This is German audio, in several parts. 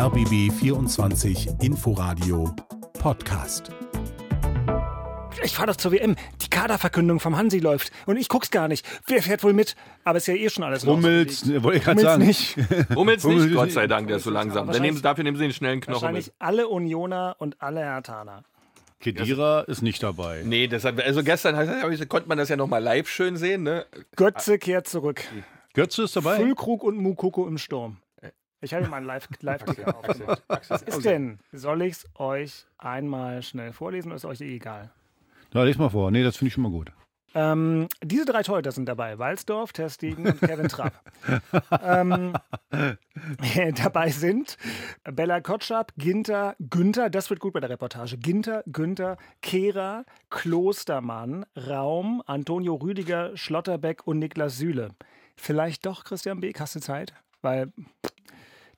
RBB 24 Inforadio Podcast. Ich fahre doch zur WM. Die Kaderverkündung vom Hansi läuft. Und ich guck's gar nicht. Wer fährt wohl mit? Aber ist ja eh schon alles Hummels, rausgelegt. wollte ich gerade sagen. nicht. Hummels nicht, Gott sei Dank, der ist so langsam. Dann nehmen dafür nehmen sie den schnellen Knochen Wahrscheinlich mit. alle Unioner und alle Hertaner. Kedira ist nicht dabei. Nee, deshalb, also gestern konnte man das ja noch mal live schön sehen, ne? Götze kehrt zurück. Götze ist dabei. Füllkrug und Mukoko im Sturm. Ich habe mal live live aufgemacht. Was ist denn? Soll ich's euch einmal schnell vorlesen oder ist euch eh egal? Ja, les mal vor. Nee, das finde ich schon mal gut. Ähm, diese drei Torhüter sind dabei: Walsdorf, Testegen und Kevin Trapp. ähm, dabei sind Bella Kotschap, Ginter, Günther, das wird gut bei der Reportage. Ginter, Günther, Kehrer, Klostermann, Raum, Antonio Rüdiger, Schlotterbeck und Niklas Süle. Vielleicht doch Christian Beek, hast du Zeit? Weil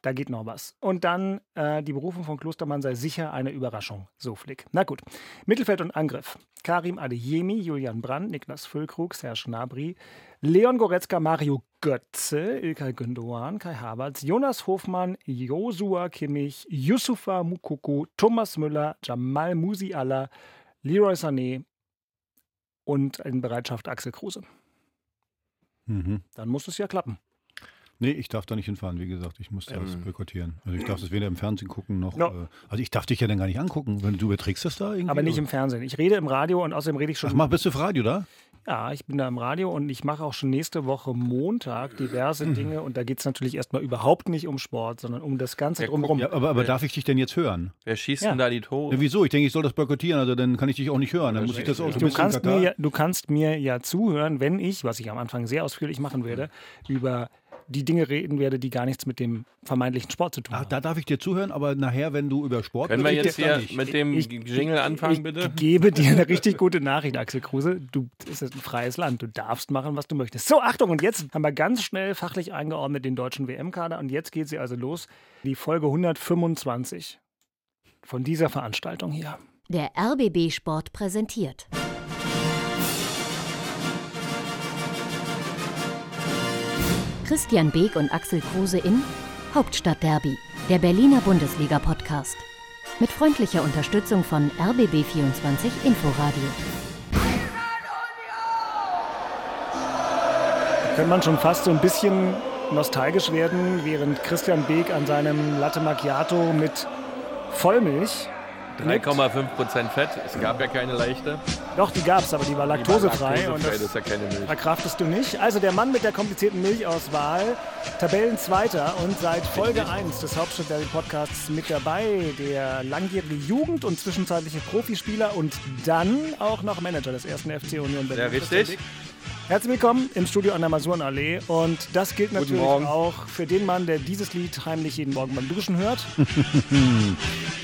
da geht noch was. Und dann äh, die Berufung von Klostermann sei sicher eine Überraschung. So Flick. Na gut. Mittelfeld und Angriff. Karim Adeyemi, Julian Brandt, Niklas Füllkrug, Serge Gnabry, Leon Goretzka, Mario Götze, Ilkay Gündoğan, Kai Havertz, Jonas Hofmann, Josua Kimmich, Yusufa Mukoko, Thomas Müller, Jamal Musiala, Leroy Sané und in Bereitschaft Axel Kruse. Mhm. Dann muss es ja klappen. Nee, ich darf da nicht hinfahren, wie gesagt. Ich muss das Ähm. boykottieren. Also ich darf das weder im Fernsehen gucken noch. No. Äh, also ich darf dich ja dann gar nicht angucken. Wenn du überträgst das da irgendwie. Aber nicht im Fernsehen. Ich rede im Radio und außerdem rede ich schon Ach, mach, bist du für Radio da? Ja, ich bin da im Radio und ich mache auch schon nächste Woche Montag diverse Mhm. Dinge und da geht es natürlich erstmal überhaupt nicht um Sport, sondern um das Ganze Ja, drumherum. Ja, aber, aber darf ich dich denn jetzt hören? Wer schießt Ja. denn da die Tore? Ja, wieso? Ich denke, ich soll das boykottieren, also dann kann ich dich auch nicht hören. Dann muss ich das auch Du kannst, mir ja, du kannst mir ja zuhören, wenn ich, was ich am Anfang sehr ausführlich machen werde, über die Dinge reden werde, die gar nichts mit dem vermeintlichen Sport zu tun haben. da darf ich dir zuhören, aber nachher, wenn du über Sport Können wir jetzt hier nicht. mit dem Ich- Jingle anfangen, ich bitte? gebe dir eine richtig gute Nachricht, Axel Kruse. Du es ist ein freies Land. Du darfst machen, was du möchtest. So, Achtung, und jetzt haben wir ganz schnell fachlich eingeordnet den deutschen WM-Kader. Und jetzt geht sie also los. Die Folge 125 von dieser Veranstaltung hier. Der RBB Sport präsentiert. Christian Beek und Axel Kruse in Hauptstadtderby, der Berliner Bundesliga-Podcast. Mit freundlicher Unterstützung von RBB24 Inforadio. Könnte man schon fast so ein bisschen nostalgisch werden, während Christian Beek an seinem Latte Macchiato mit Vollmilch. 3,5% Fett. Es gab ja keine leichte. Doch, die gab es, aber die war laktosefrei. und Laktosefrei, das das ist ja keine Milch. verkraftest du nicht. Also der Mann mit der komplizierten Milchauswahl, Tabellenzweiter und seit Folge 1 des Hauptstadt Podcasts mit dabei, der langjährige Jugend- und zwischenzeitliche Profispieler und dann auch noch Manager des ersten FC Union Berlin. Ja, richtig. Herzlich willkommen im Studio an der Masurenallee und das gilt natürlich Morgen. auch für den Mann, der dieses Lied heimlich jeden Morgen beim Duschen hört.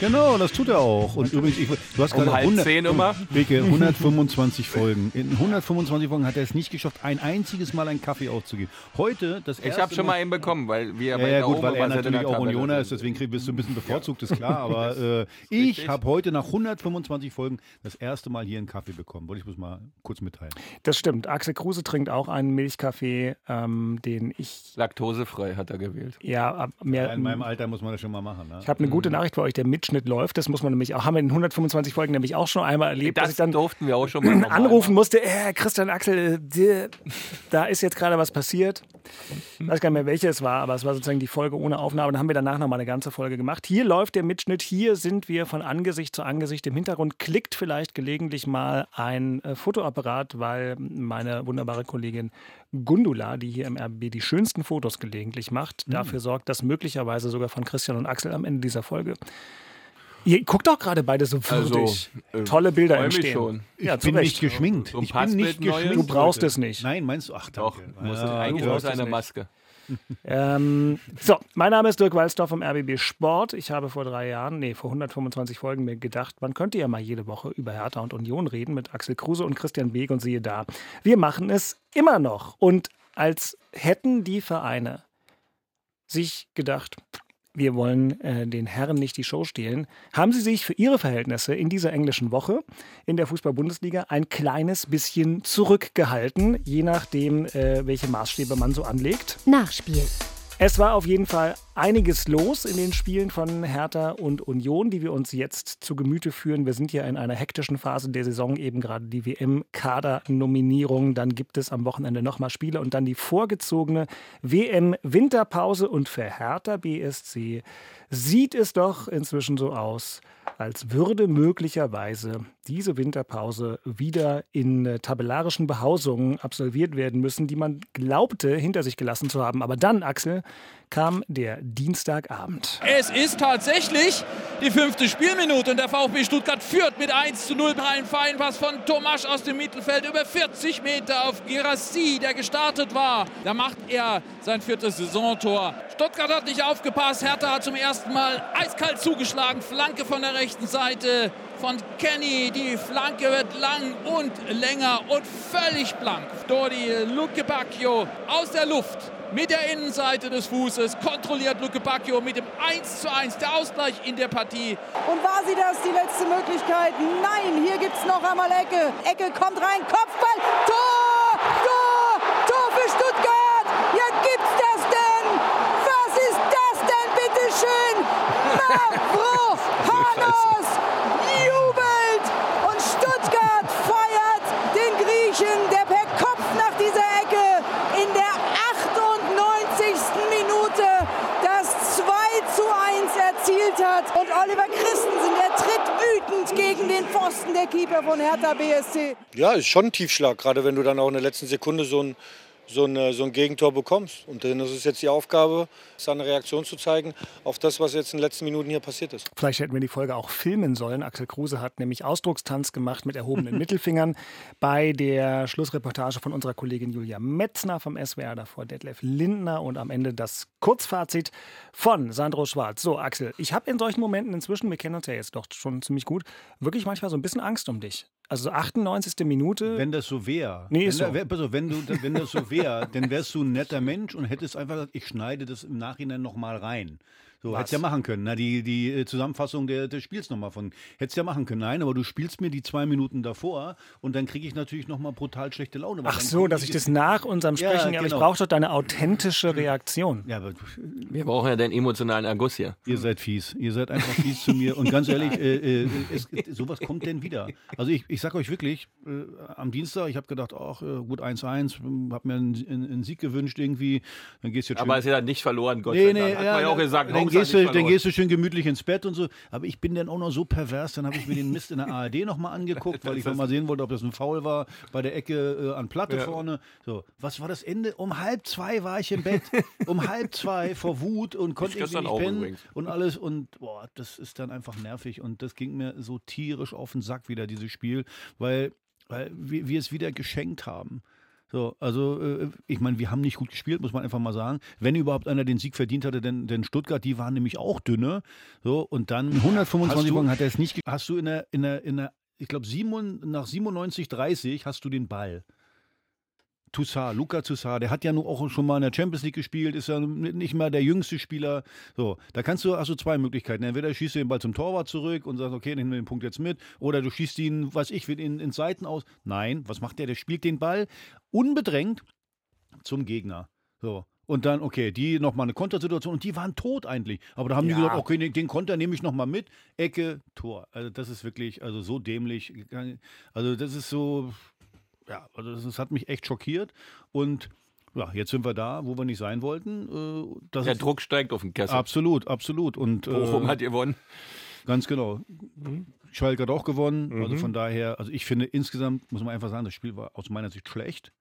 Genau, das tut er auch. Und übrigens, ich, du hast Um gerade halb 100, zehn immer? Beke, 125 Folgen. In 125 Folgen hat er es nicht geschafft, ein einziges Mal einen Kaffee auszugeben. Heute das Ich erste habe schon mal einen bekommen, weil wir Ja, bei ja der gut, weil er natürlich auch Unioner ist, deswegen krieg- bist du ein bisschen bevorzugt, ist klar. Aber äh, ich habe heute nach 125 Folgen das erste Mal hier einen Kaffee bekommen. Wollte ich bloß mal kurz mitteilen. Das stimmt. Axel Kruse trinkt auch einen Milchkaffee, ähm, den ich Laktosefrei hat er gewählt. ja ab- mehr. In meinem Alter muss man das schon mal machen. Ne? Ich habe eine gute Nachricht für euch. Der Mitschnitt läuft. Das muss man nämlich auch. Haben wir in 125 Folgen nämlich auch schon einmal erlebt, dass Das ich dann durften wir auch schon mal anrufen musste. Äh, Christian Axel, äh, da ist jetzt gerade was passiert. Ich weiß gar nicht mehr, welche es war, aber es war sozusagen die Folge ohne Aufnahme. Dann haben wir danach nochmal eine ganze Folge gemacht. Hier läuft der Mitschnitt. Hier sind wir von Angesicht zu Angesicht. Im Hintergrund klickt vielleicht gelegentlich mal ein äh, Fotoapparat, weil meine wunderbare Kollegin Gundula, die hier im RBB die schönsten Fotos gelegentlich macht, Hm. dafür sorgt, dass möglicherweise sogar von Christian und Axel am Ende dieser Folge. Ihr guckt doch gerade beide so Also, würdig. äh, Tolle Bilder entstehen. schon. Ja, ich zu bin Recht. nicht geschminkt. So ich bin nicht geschminkt. Du brauchst es nicht. Nein, meinst du? Ach, Doch, danke. muss Ja, eigentlich du muss hast es eine nicht. Maske. Ähm, so, mein Name ist Dirk Walzdorf vom RBB Sport. Ich habe vor drei Jahren, nee, vor 125 Folgen mir gedacht, man könnte ja mal jede Woche über Hertha und Union reden mit Axel Kruse und Christian Beek und siehe da. Wir machen es immer noch. Und als hätten die Vereine sich gedacht, wir wollen äh, den Herren nicht die Show stehlen, haben sie sich für ihre Verhältnisse in dieser englischen Woche in der Fußball-Bundesliga ein kleines bisschen zurückgehalten, je nachdem, äh, welche Maßstäbe man so anlegt. Nachspiel. Es war auf jeden Fall einiges los in den Spielen von Hertha und Union, die wir uns jetzt zu Gemüte führen. Wir sind ja in einer hektischen Phase der Saison, eben gerade die WM-Kader-Nominierung. Dann gibt es am Wochenende nochmal Spiele und dann die vorgezogene WM-Winterpause. Und für Hertha BSC sieht es doch inzwischen so aus, als würde möglicherweise diese Winterpause wieder in äh, tabellarischen Behausungen absolviert werden müssen, die man glaubte hinter sich gelassen zu haben. Aber dann, Axel, kam der Dienstagabend. Es ist tatsächlich die fünfte Spielminute und der VfB Stuttgart führt mit 1 zu 0 bei einem Feinpass von Tomasch aus dem Mittelfeld über 40 Meter auf Girassi, der gestartet war. Da macht er sein viertes Saisontor. Stuttgart hat nicht aufgepasst. Hertha hat zum ersten Mal eiskalt zugeschlagen. Flanke von der rechten Seite von Kenny. Die Flanke wird lang und länger und völlig blank. Dodi Luke Bacchio aus der Luft mit der Innenseite des Fußes kontrolliert Luke Bacchio mit dem 1 zu 1, der Ausgleich in der Partie. Und war sie das, die letzte Möglichkeit? Nein, hier gibt es noch einmal Ecke. Ecke kommt rein, Kopfball, Tor, Tor, Tor für Stuttgart. Ja, gibt's das denn? Was ist das denn, bitteschön? Mavro Hanos jubelt und Stuttgart feiert den Griechen, der per Kopf nach dieser Ecke in der 98. Minute das 2 zu 1 erzielt hat. Und Oliver Christensen, der tritt wütend gegen den Pfosten der Keeper von Hertha BSC. Ja, ist schon ein Tiefschlag, gerade wenn du dann auch in der letzten Sekunde so ein, so ein, so ein Gegentor bekommst. Und dann ist es jetzt die Aufgabe, seine Reaktion zu zeigen auf das, was jetzt in den letzten Minuten hier passiert ist. Vielleicht hätten wir die Folge auch filmen sollen. Axel Kruse hat nämlich Ausdruckstanz gemacht mit erhobenen Mittelfingern bei der Schlussreportage von unserer Kollegin Julia Metzner vom SWR, davor Detlef Lindner und am Ende das Kurzfazit von Sandro Schwarz. So, Axel, ich habe in solchen Momenten inzwischen, wir kennen uns ja jetzt doch schon ziemlich gut, wirklich manchmal so ein bisschen Angst um dich. Also 98. Minute. Wenn das so wäre. Nee, wenn, ist so. da- wär- also wenn, du, wenn das so wäre, dann wärst du ein netter Mensch und hättest einfach gesagt, ich schneide das im Nachhinein nochmal rein. So, hättest ja machen können. Na, die, die äh, Zusammenfassung der, des Spiels nochmal von. Hättest ja machen können. Nein, aber du spielst mir die zwei Minuten davor und dann kriege ich natürlich nochmal brutal schlechte Laune. Ach so, dass ich das nach unserem Ja, Sprechen, ja, aber ich genau. brauche doch deine authentische Reaktion. Ja, aber Wir brauchen ja den emotionalen Erguss hier. Ihr seid fies. Ihr seid einfach fies zu mir. Und ganz ehrlich, äh, äh, es, sowas kommt denn wieder. Also ich, ich sag euch wirklich, äh, am Dienstag, ich habe gedacht, ach, äh, gut 1-1, habe mir einen, einen, einen Sieg gewünscht irgendwie. Dann gehst du jetzt Aber es ist ja nicht verloren, Gott Nee, sei nee, Dank. Hat ja, man ja auch gesagt, dann, gehst du, dann gehst du schön gemütlich ins Bett und so. Aber ich bin dann auch noch so pervers, dann habe ich mir den Mist in der ARD nochmal angeguckt, weil ich noch mal sehen wollte, ob das ein Foul war bei der Ecke äh, an Platte vorne. So, was war das Ende? Um halb zwei war ich im Bett. Um halb zwei vor Wut und konnte Ich irgendwie nicht pennen übrigens. und alles. Und boah, das ist dann einfach nervig. Und das ging mir so tierisch auf den Sack wieder, dieses Spiel, weil, weil wir, wir es wieder geschenkt haben. So, also äh, ich meine, wir haben nicht gut gespielt, muss man einfach mal sagen. Wenn überhaupt einer den Sieg verdient hatte, denn, denn Stuttgart, die waren nämlich auch dünne. So, und dann 125 Hast du- Wochen hat er es nicht. Hast du in der, in der, in der ich glaube, nach 97, 30 hast du den Ball. Toussaint, Luca Toussaint, der hat ja nur auch schon mal in der Champions League gespielt, ist ja nicht mal der jüngste Spieler. So, da kannst du, hast du zwei Möglichkeiten. Entweder schießt du den Ball zum Torwart zurück und sagst, okay, nehmen wir den Punkt jetzt mit. Oder du schießt ihn, was ich, in, ins Seiten aus. Nein, was macht der? Der spielt den Ball unbedrängt zum Gegner. So. Und dann, okay, die nochmal eine Kontersituation und die waren tot eigentlich. Aber da haben die Ja. gesagt, okay, den, den Konter nehme ich nochmal mit. Ecke, Tor. Also das ist wirklich, also so dämlich. Also das ist so, ja, also das, das hat mich echt schockiert. Und ja, jetzt sind wir da, wo wir nicht sein wollten. Äh, das Der Druck steigt auf den Kessel. Absolut, absolut. Und Bochum äh, hat gewonnen. Ganz genau. Schalke hat auch gewonnen. Also Mhm. von daher, also ich finde insgesamt, muss man einfach sagen, das Spiel war aus meiner Sicht schlecht.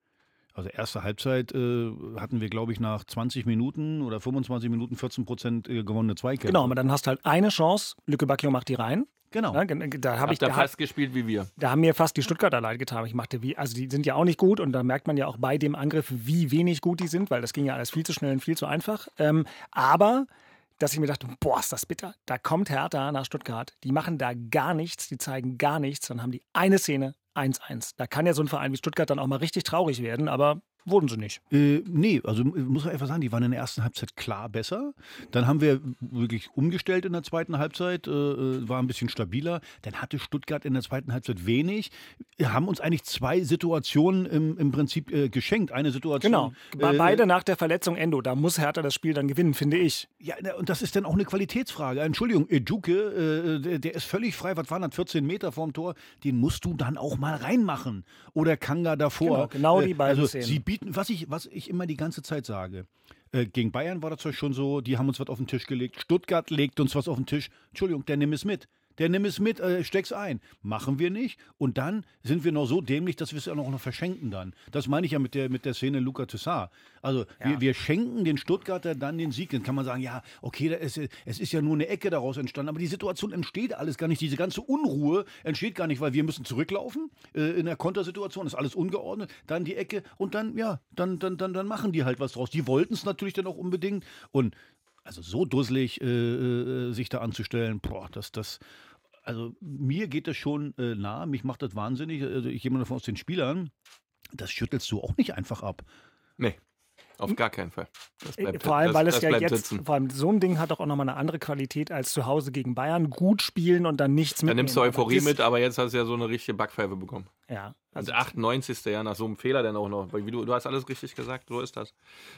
Also erste Halbzeit äh, hatten wir, glaube ich, nach 20 Minuten oder 25 Minuten 14 Prozent äh, gewonnene Zweikämpfe. Genau, aber dann hast du halt eine Chance, Lücke Bacchio macht die rein. Genau. Ja, da habe ich da, fast gespielt wie wir. da haben mir fast die Stuttgarter leid getan. Ich machte wie, also die sind ja auch nicht gut und da merkt man ja auch bei dem Angriff, wie wenig gut die sind, weil das ging ja alles viel zu schnell und viel zu einfach. Ähm, aber dass ich mir dachte, boah, ist das bitter. Da kommt Hertha nach Stuttgart, die machen da gar nichts, die zeigen gar nichts, dann haben die eine Szene, 1-1. Da kann ja so ein Verein wie Stuttgart dann auch mal richtig traurig werden, aber Wurden sie nicht. Äh, nee, also äh, muss man einfach sagen, die waren in der ersten Halbzeit klar besser. Dann haben wir wirklich umgestellt in der zweiten Halbzeit, äh, äh, war ein bisschen stabiler. Dann hatte Stuttgart in der zweiten Halbzeit wenig. Wir haben uns eigentlich zwei Situationen im, im Prinzip äh, geschenkt. Eine Situation. Genau. Äh, Beide nach der Verletzung Endo. Da muss Hertha das Spiel dann gewinnen, finde ich. Ja, und das ist dann auch eine Qualitätsfrage. Entschuldigung, Ejuke, äh, der, der ist völlig frei. Was waren das? 14 Meter vorm Tor. Den musst du dann auch mal reinmachen. Oder Kanga davor. Genau, genau die beiden also, Szenen. Bieten, was ich, was ich immer die ganze Zeit sage. Äh, gegen Bayern war das schon so, die haben uns was auf den Tisch gelegt. Stuttgart legt uns was auf den Tisch. Entschuldigung, der nimm es mit. Der nimm es mit, äh, steck's ein. Machen wir nicht. Und dann sind wir noch so dämlich, dass wir es ja auch noch verschenken dann. Das meine ich ja mit der, mit der Szene Luca Toussaint. Also wir, wir schenken den Stuttgarter dann den Sieg. Dann kann man sagen, ja, okay, ist, es ist ja nur eine Ecke daraus entstanden. Aber die Situation entsteht alles gar nicht. Diese ganze Unruhe entsteht gar nicht, weil wir müssen zurücklaufen äh, in der Kontersituation. Ist alles ungeordnet. Dann die Ecke und dann, ja, dann, dann, dann, dann machen die halt was draus. Die wollten es natürlich dann auch unbedingt. Und also so dusselig äh, äh, sich da anzustellen, boah, das, das, also mir geht das schon äh, nah, mich macht das wahnsinnig. Also ich gehe mal davon aus den Spielern, das schüttelst du auch nicht einfach ab. Nee, auf gar keinen Fall. Das bleibt, Vor allem, das, weil es ja jetzt, sitzen. vor allem so ein Ding hat doch auch nochmal eine andere Qualität als zu Hause gegen Bayern. Gut spielen und dann nichts Da mitnehmen. nimmst du Euphorie mit, aber jetzt hast du ja so eine richtige Backpfeife bekommen. Ja. Also 98. ja nach so einem Fehler dann auch noch. Weil Wie du, du hast alles richtig gesagt, so ist das.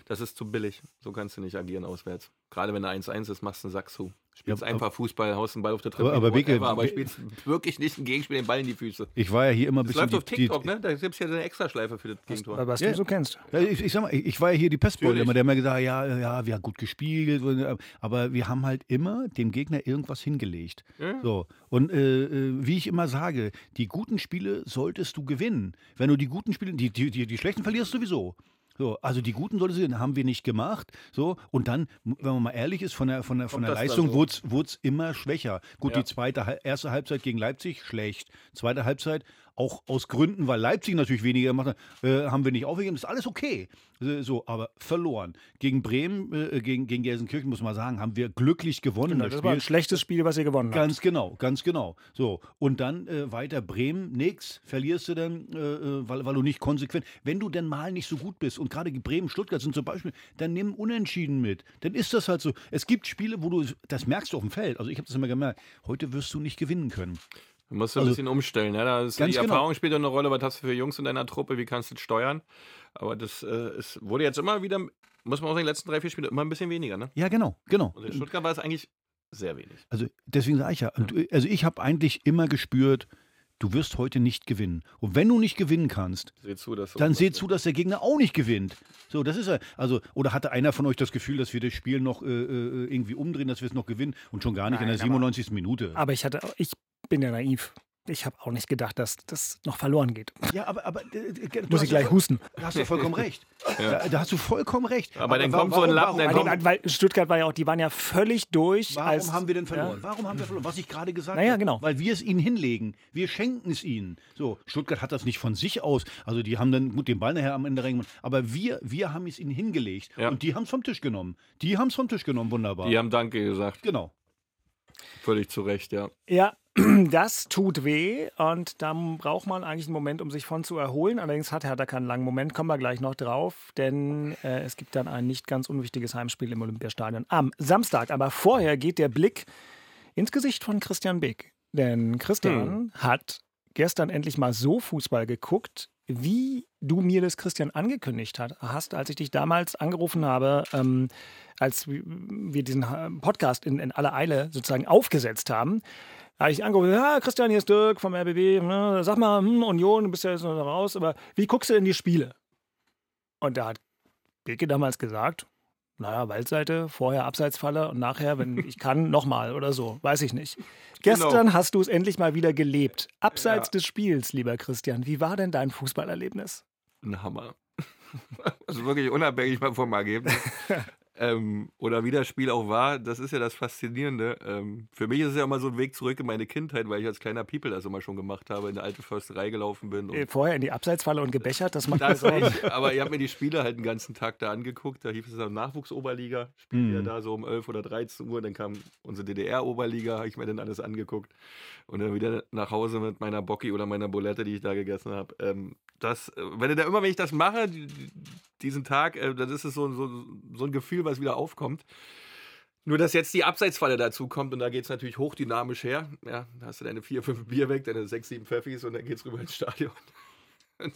Das ist zu billig. So kannst du nicht agieren auswärts. Gerade wenn du 1-1 ist, machst du einen Sack zu. Spielst Ja, einfach Fußball, haust den Ball auf der Treppe. aber Beke, aber Be- spielst wirklich nicht ein Gegenspiel, den Ball in die Füße. Ich war ja hier immer ein Das bisschen. läuft auf TikTok, die, ne? Da gibt es ja eine Extraschleife für das Gegentor. Was Ja. du so kennst. Ja, ich, ich sag mal, ich, ich war ja hier die Natürlich. immer, der immer gesagt hat, ja, ja, wir haben gut gespielt, aber wir haben halt immer dem Gegner irgendwas hingelegt. Ja. So. Und äh, äh, wie ich immer sage, die guten Spiele solltest du gewinnen. Wenn du die guten Spiele, die, die, die, die schlechten verlierst du sowieso. So, also die guten gewinnen, haben wir nicht gemacht. So, und dann, wenn man mal ehrlich ist, von der, von der, von der Leistung so? wurde es immer schwächer. Gut, Ja. die zweite, erste Halbzeit gegen Leipzig, schlecht. Zweite Halbzeit, auch aus Gründen, weil Leipzig natürlich weniger gemacht hat, äh, haben wir nicht aufgegeben. Das ist alles okay. So, aber verloren. Gegen Bremen, äh, gegen, gegen Gelsenkirchen, muss man sagen, haben wir glücklich gewonnen. Genau, das das war ein schlechtes Spiel, was ihr gewonnen habt. Ganz genau, ganz genau. So, und dann äh, weiter Bremen, nix, verlierst du dann, äh, äh, weil, weil du nicht konsequent. Wenn du denn mal nicht so gut bist und gerade Bremen, Stuttgart sind zum Beispiel, dann nimm Unentschieden mit. Dann ist das halt so. Es gibt Spiele, wo du, das merkst du auf dem Feld. Also ich habe das immer gemerkt, heute wirst du nicht gewinnen können. Du musst ein Also- bisschen umstellen. Ne? Da ist Ganz die genau. Erfahrung spielt eine Rolle. Was hast du für Jungs in deiner Truppe? Wie kannst du das steuern? Aber das äh, es wurde jetzt immer wieder, muss man auch sagen, die letzten drei, vier Spiele immer ein bisschen weniger. Ne? Ja, genau, genau. Und in Stuttgart war es eigentlich sehr wenig. Also deswegen sage ich ja, äh, also ich habe eigentlich immer gespürt, du wirst heute nicht gewinnen. Und wenn du nicht gewinnen kannst, Seht zu, dass dann seht zu, dass der Gegner auch nicht gewinnt. So, das ist ja, also, oder hatte einer von euch das Gefühl, dass wir das Spiel noch äh, äh, irgendwie umdrehen, dass wir es noch gewinnen und schon gar nicht in Nein, der aber- 97. Minute? Aber ich hatte, ich bin ja naiv. Ich habe auch nicht gedacht, dass das noch verloren geht. Ja, aber, aber äh, äh, Muss ich ja gleich voll- husten. Da hast du vollkommen recht. da, da hast du vollkommen recht. Aber dann wa- kommt so ein Lappen, dann warum, kommt- Weil, weil Stuttgart war ja auch, die waren ja völlig durch. Warum als, haben wir denn verloren? Ja. Warum haben wir verloren? Was ich gerade gesagt Naja, habe. genau. Weil wir es ihnen hinlegen. Wir schenken es ihnen. So, Stuttgart hat das nicht von sich aus. Also die haben dann gut den Ball nachher am Ende reingemacht. Aber wir, wir haben es ihnen hingelegt. Ja. Und die haben es vom Tisch genommen. Die haben es vom Tisch genommen. Wunderbar. Die haben Danke gesagt. Genau. Völlig zu Recht, ja. Ja, das tut weh und da braucht man eigentlich einen Moment, um sich von zu erholen. Allerdings hat Hertha keinen langen Moment, kommen wir gleich noch drauf, denn äh, es gibt dann ein nicht ganz unwichtiges Heimspiel im Olympiastadion am Samstag. Aber vorher geht der Blick ins Gesicht von Christian Beck. Denn Christian hat gestern endlich mal so Fußball geguckt, wie du mir das, Christian, angekündigt hat- hast, als ich dich damals angerufen habe, ähm, als wir diesen äh, Podcast in, in aller Eile sozusagen aufgesetzt haben. Habe ich angerufen, ja, Christian, hier ist Dirk vom RBB. Ne, sag mal, hm, Union, du bist ja jetzt noch raus, aber wie guckst du denn die Spiele? Und da hat Beke damals gesagt, naja, Waldseite, vorher Abseitsfalle und nachher, wenn ich kann, nochmal oder so. Weiß ich nicht. Gestern hast du es endlich mal wieder gelebt. Abseits Ja. des Spiels, lieber Christian. Wie war denn dein Fußballerlebnis? Ein Hammer. Also wirklich unabhängig mal vom Ergebnis. Ähm, oder wie das Spiel auch war, das ist ja das Faszinierende. Ähm, für mich ist es ja immer so ein Weg zurück in meine Kindheit, weil ich als kleiner People das immer schon gemacht habe, in der alte Försterei gelaufen bin. Äh, Vorher in die Abseitsfalle und gebechert, das macht Das nicht, aber ich habe mir die Spiele halt den ganzen Tag da angeguckt. Da hieß es dann Nachwuchsoberliga, spielt Mhm. ja da so um 11 oder 13 Uhr. Dann kam unsere DDR-Oberliga, habe ich mir dann alles angeguckt. Und dann wieder nach Hause mit meiner Bocki oder meiner Bulette, die ich da gegessen habe. Ähm, das, äh, wenn du da immer, wenn ich das mache, die- diesen Tag, äh, dann ist so, so, so ein Gefühl, was wieder aufkommt. Nur, dass jetzt die Abseitsfalle dazu kommt und da geht es natürlich hochdynamisch her. Ja, da hast du deine vier, fünf Bier weg, deine sechs, sieben Pfeffis und dann geht's rüber ins Stadion.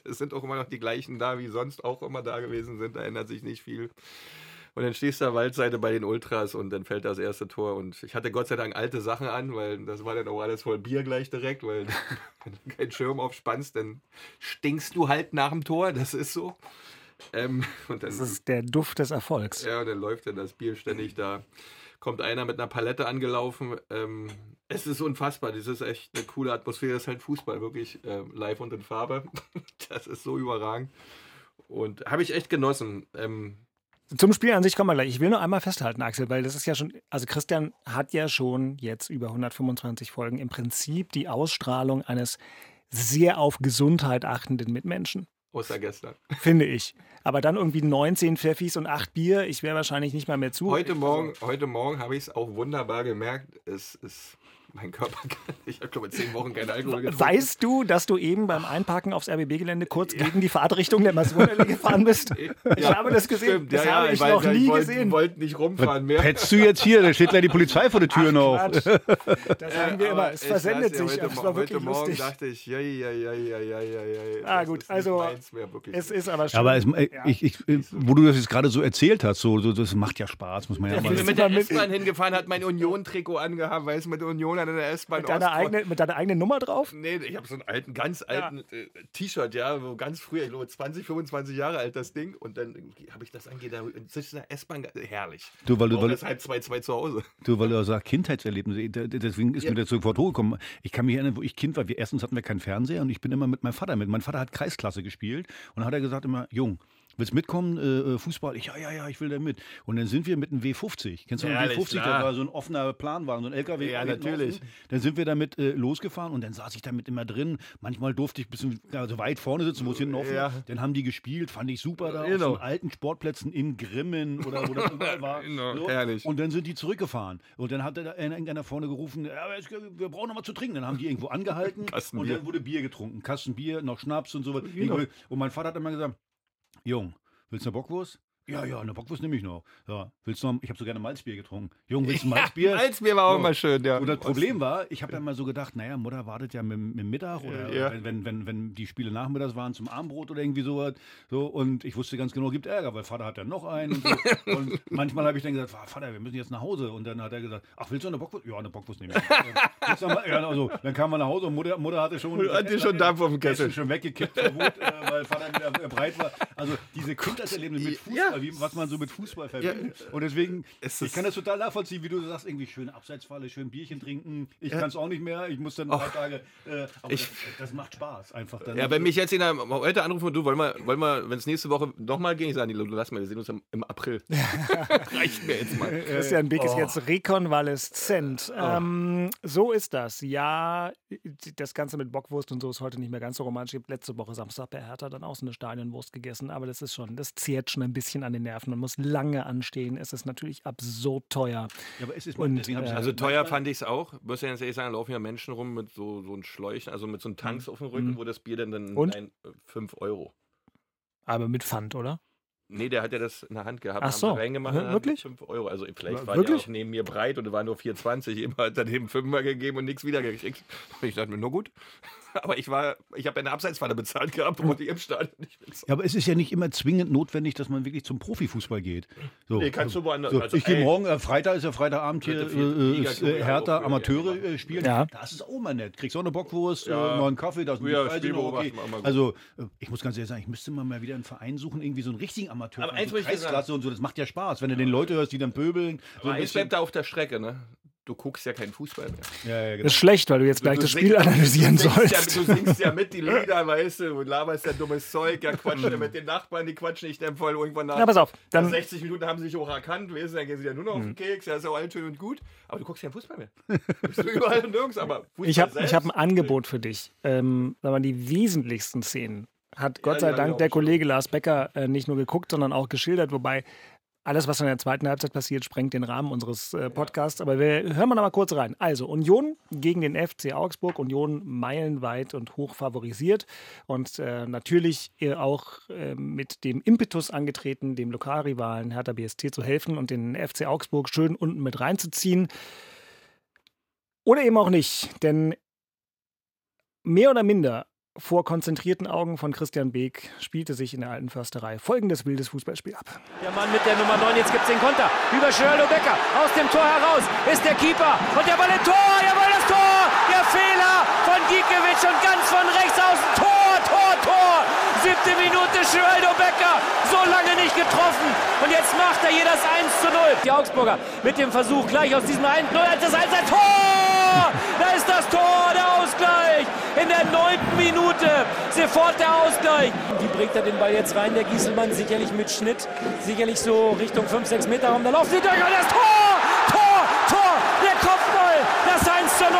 Es sind auch immer noch die gleichen da, wie sonst auch immer da gewesen sind. Da ändert sich nicht viel. Und dann stehst du da Waldseite bei den Ultras und dann fällt das erste Tor. Und ich hatte Gott sei Dank alte Sachen an, weil das war dann auch alles voll Bier gleich direkt, weil wenn du keinen Schirm aufspannst, dann stinkst du halt nach dem Tor. Das ist so. Ähm, dann, Das ist der Duft des Erfolgs. ja, und dann läuft dann das Bier ständig da. Kommt einer mit einer Palette angelaufen. Ähm, es ist unfassbar. Das ist echt eine coole Atmosphäre. Das ist halt Fußball, wirklich ähm, live und in Farbe. Das ist so überragend. Und habe ich echt genossen. Ähm, Zum Spiel an sich kommen wir gleich. Ich will nur einmal festhalten, Axel, weil das ist ja schon, also Christian hat ja schon jetzt über 125 Folgen im Prinzip die Ausstrahlung eines sehr auf Gesundheit achtenden Mitmenschen, außer gestern. finde ich. Aber dann irgendwie 19 Pfeffis und 8 Bier, ich wäre wahrscheinlich nicht mal mehr zu. Heute Morgen, heute Morgen habe ich es auch wunderbar gemerkt. Es ist mein Körper. kann- Ich habe glaube ich zehn Wochen keinen Alkohol getrunken. Weißt du, dass du eben beim Einparken aufs RBB-Gelände kurz gegen die Fahrtrichtung der Masurnallee gefahren bist? Ich habe das gesehen. Stimmt, das ja, habe ja, ich weil- noch ja, nie ich wollte, gesehen. wollte nicht rumfahren mehr. Hättest du jetzt hier, da steht gleich die Polizei vor der Tür noch. Quatsch. Das sagen wir Äh, immer. aber Es ich versendet ja sich. Heute, Es war heute wirklich Morgen lustig. dachte ich, ja, ja, ja, ja, ja, ja, ja. Ah, gut, ist also, mehr. Es ist aber schon. Aber es, äh, Ja. ich, ich, äh, wo du das jetzt gerade so erzählt hast, so, so, das macht ja Spaß, muss man ja, ich mal bin das mit der S-Bahn hingefahren, hat mein Union-Trikot angehabt, weil es mit Union an der S-Bahn mit, deiner eigenen, mit deiner eigenen Nummer drauf? Nee, ich habe so einen alten, ganz alten äh, T-Shirt, ja, wo ganz früher, ich glaube 20, 25 Jahre alt das Ding. Und dann habe ich das angeht, da sitzt in der S-Bahn, herrlich. Du, weil du- weil- erst halb zwei, zwei zu Hause. Du, weil du sagst, Kindheitserlebnisse, da- deswegen ist mir das sofort hochgekommen. Ich kann mich erinnern, wo ich Kind war, wir, erstens hatten wir keinen Fernseher und ich bin immer mit meinem Vater mit. Mein Vater hat Kreisklasse gespielt und dann hat er gesagt immer, Jung, willst du mitkommen, äh, äh, Fußball? Ich, ja, ja, ja, ich will da mit. Und dann sind wir mit einem W50. Kennst du noch einen Ehrlich, W50? klar. Da war so ein offener Planwagen, so ein LKW. Ja, natürlich. offen. Dann sind wir damit äh, losgefahren und dann saß ich damit immer drin. Manchmal durfte ich ein bisschen also weit vorne sitzen, wo es hinten offen Ja. war. Dann haben die gespielt, fand ich super da. Auf Genau. so alten Sportplätzen in Grimmen oder wo das überall war. Genau, herrlich. Und dann sind die zurückgefahren. Und dann hat da irgendeiner vorne gerufen, ja, wir brauchen noch mal zu trinken. Dann haben die irgendwo angehalten und dann wurde Bier getrunken. Kasten Bier, noch Schnaps und so. Genau. Und mein Vater hat immer gesagt, Jung, willst du eine Bockwurst? Ja, ja, eine Bockwurst nehme ich noch. Ja, willst du noch, ich habe so gerne Malzbier getrunken. Jung, willst du ein Malzbier? Malzbier war auch immer schön, ja. Und das Problem war, ich habe ja mal so gedacht, naja, Mutter wartet ja mit, mit Mittag oder Ja. wenn, wenn, wenn, wenn die Spiele nachmittags waren zum Abendbrot oder irgendwie sowas. So, und ich wusste ganz genau, gibt Ärger, weil Vater hat ja noch einen. Und, so. und manchmal habe ich dann gesagt, "Ah, Vater, wir müssen jetzt nach Hause. Und dann hat er gesagt, ach, willst du eine Bockwurst? Ja, eine Bockwurst nehme ich. Mal- ja, also, dann kam man nach Hause und Mutter, Mutter hatte schon, Hatte schon Dampf auf dem Kessel. Schon weggekippt Wut, äh, weil Vater wieder äh, breit war. Also diese Kindheitserlebnisse mit Fußball, Ja. wie, was man so mit Fußball verbindet. Und deswegen, Es ich kann das total nachvollziehen, wie du sagst, irgendwie schön Abseitsfalle, schön Bierchen trinken. Ich kann es auch nicht mehr, ich muss dann ein paar Tage. Äh, aber Ich- das, das macht Spaß einfach. Dann Ja, wenn mich jetzt jeder heute anrufen und du, wollen wir, wollen wir wenn es nächste Woche nochmal ging, ich sage, du lass mal, wir sehen uns im, April. Reicht mir jetzt mal. Christian Beck Oh. ist jetzt rekonvaleszent. Ähm, so ist das. Ja, das Ganze mit Bockwurst und so ist heute nicht mehr ganz so romantisch. Ich habe letzte Woche Samstag bei Hertha dann auch so eine Stadionwurst gegessen, aber das ist schon, das zehrt schon ein bisschen an den Nerven. Man muss lange anstehen. Es ist natürlich absurd teuer. Ja, aber es ist Und, deswegen äh, Also teuer fand ich es auch. Muss ja ganz ehrlich sagen, laufen ja Menschen rum mit so, so einem Schläuchen, also mit so einem Tanks auf dem Rücken, wo das Bier dann, dann Und? ein, 5 Euro. Aber mit Pfand, oder? Nee, der hat ja das in der Hand gehabt. Ach haben so. Reingemacht, Ja, wirklich? 5 Euro. Also vielleicht Ja, war wirklich? der auch neben mir breit und waren nur 4,20. Immer hat er dem Fünfer gegeben und nichts wiedergekriegt. Ich dachte mir, nur gut. Aber ich war, ich habe eine Abseitsfalle bezahlt gehabt, wo die im Stadion nicht bezahlt. Ja, aber es ist ja nicht immer zwingend notwendig, dass man wirklich zum Profifußball geht. So. Nee, kannst du woanders. So, also, ich gehe morgen, äh, Freitag ist ja Freitagabend hier, äh, äh, äh, Hertha, Amateure ja. äh, spielen. Ja. Das ist auch mal nett. Kriegst auch eine Bockwurst, Ja. äh, mal einen Kaffee, das ist Ja, noch okay. Also, äh, ich muss ganz ehrlich sagen, ich müsste mal mal wieder einen Verein suchen, irgendwie so einen richtigen Amateur. Aber eins so muss ich dir sagen. Kreisklasse und so, das macht ja Spaß, wenn du den Leute hörst, die dann pöbeln. So aber ein bisschen. bleibt da auf der Strecke, ne? Du guckst ja keinen Fußball mehr. Ja, ja, genau. Das ist schlecht, weil du jetzt gleich Du das singst- Spiel analysieren du singst sollst. Ja, du singst ja mit die Lieder, weißt du, und laberst ja dummes Zeug, ja quatschen ja mit den Nachbarn, die quatschen nicht dann voll irgendwann nach. Na, pass auf, nach dann- Hm. 60 Minuten haben sie sich auch erkannt, weißt du, dann gehen sie ja nur noch auf den Keks, ja, ist ja auch alles schön und gut, aber du guckst ja Fußball mehr. Du bist überall und nirgends, aber Fußball Ich habe hab ein Angebot für dich. Ähm, sagen wir, die wesentlichsten Szenen hat Gott die sei Dank der schon. Kollege Lars Becker äh, nicht nur geguckt, sondern auch geschildert, wobei alles, was in der zweiten Halbzeit passiert, sprengt den Rahmen unseres äh, Podcasts. Aber wir hören noch mal kurz rein. Also Union gegen den FC Augsburg. Union meilenweit und hoch favorisiert. Und äh, natürlich äh, auch äh, mit dem Impetus angetreten, dem Lokalrivalen Hertha BSC zu helfen und den FC Augsburg schön unten mit reinzuziehen. Oder eben auch nicht, denn mehr oder minder vor konzentrierten Augen von Christian Beek spielte sich in der alten Försterei folgendes wildes Fußballspiel ab. Der Mann mit der Nummer 9, jetzt gibt's den Konter. Über Geraldo Becker, aus dem Tor heraus, ist der Keeper. Und der Ball im Tor, jawohl, das Tor! Der Fehler von Gikiewicz und ganz von rechts außen. Tor, Tor, Tor! Siebte Minute, Geraldo Becker, so lange nicht getroffen. Und jetzt macht er hier das 1 zu 0. Die Augsburger mit dem Versuch gleich aus diesem 1 0 als das 1 Tor! Da ist das Tor, der Ausgleich. In der neunten Minute sofort der Ausgleich. Wie bringt er den Ball jetzt rein, der Gieselmann? Sicherlich mit Schnitt, sicherlich so Richtung 5, 6 Meter Raum. Da sie durch und das Tor! Tor! Tor! Der Kopfball! Das 1 zu 0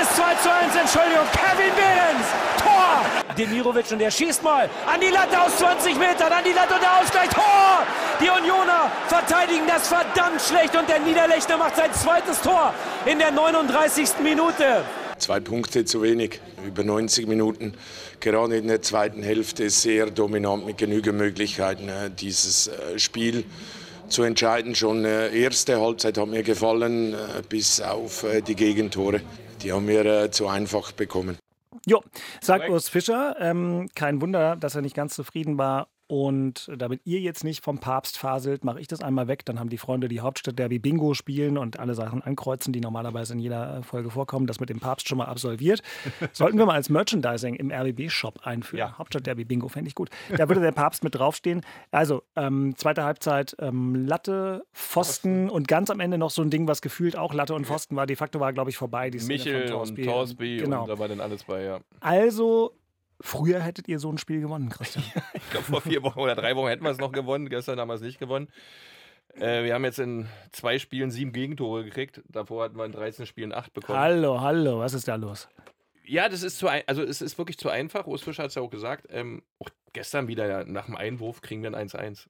ist 2 zu 1. Entschuldigung, Kevin Behrens! Tor! Demirovic und der schießt mal an die Latte aus 20 Metern, an die Latte und der Ausgleich. Tor! Die Unioner verteidigen das verdammt schlecht und der Niederlechner macht sein zweites Tor in der 39. Minute. Zwei Punkte zu wenig, über 90 Minuten. Gerade in der zweiten Hälfte sehr dominant mit genügend Möglichkeiten, äh, dieses äh, Spiel zu entscheiden. Schon äh, erste Halbzeit hat mir gefallen, bis auf die Gegentore. Die haben wir zu einfach bekommen. Jo, sagt Urs Fischer. Ähm, kein Wunder, dass er nicht ganz zufrieden war. Und damit ihr jetzt nicht vom Papst faselt, mache ich das einmal weg. Dann haben die Freunde die Hauptstadt-Derby Bingo spielen und alle Sachen ankreuzen, die normalerweise in jeder äh, Folge vorkommen. Das mit dem Papst schon mal absolviert. Sollten wir mal als Merchandising im RBB-Shop einführen. Ja. Hauptstadt-Derby Bingo fände ich gut. Da würde der Papst mit draufstehen. Also, ähm, zweite Halbzeit ähm, Latte, Pfosten und ganz am Ende noch so ein Ding, was gefühlt auch Latte und Pfosten war. De facto war, glaube ich, vorbei. Die Szene Michel von und Torsby Genau. und da war dann alles bei, ja. Also, früher hättet ihr so ein Spiel gewonnen, Christian. Ich glaube, vor vier Wochen oder drei Wochen hätten wir es noch gewonnen. Gestern haben wir es nicht gewonnen. Äh, wir haben jetzt in zwei Spielen sieben Gegentore gekriegt. Davor hatten wir in 13 Spielen acht bekommen. hallo, hallo, was ist da los? Ja, das ist zu ein, also es ist wirklich zu einfach. Urs Fischer hat es ja auch gesagt. Ähm, auch gestern wieder ja, nach dem Einwurf kriegen wir ein 1-1.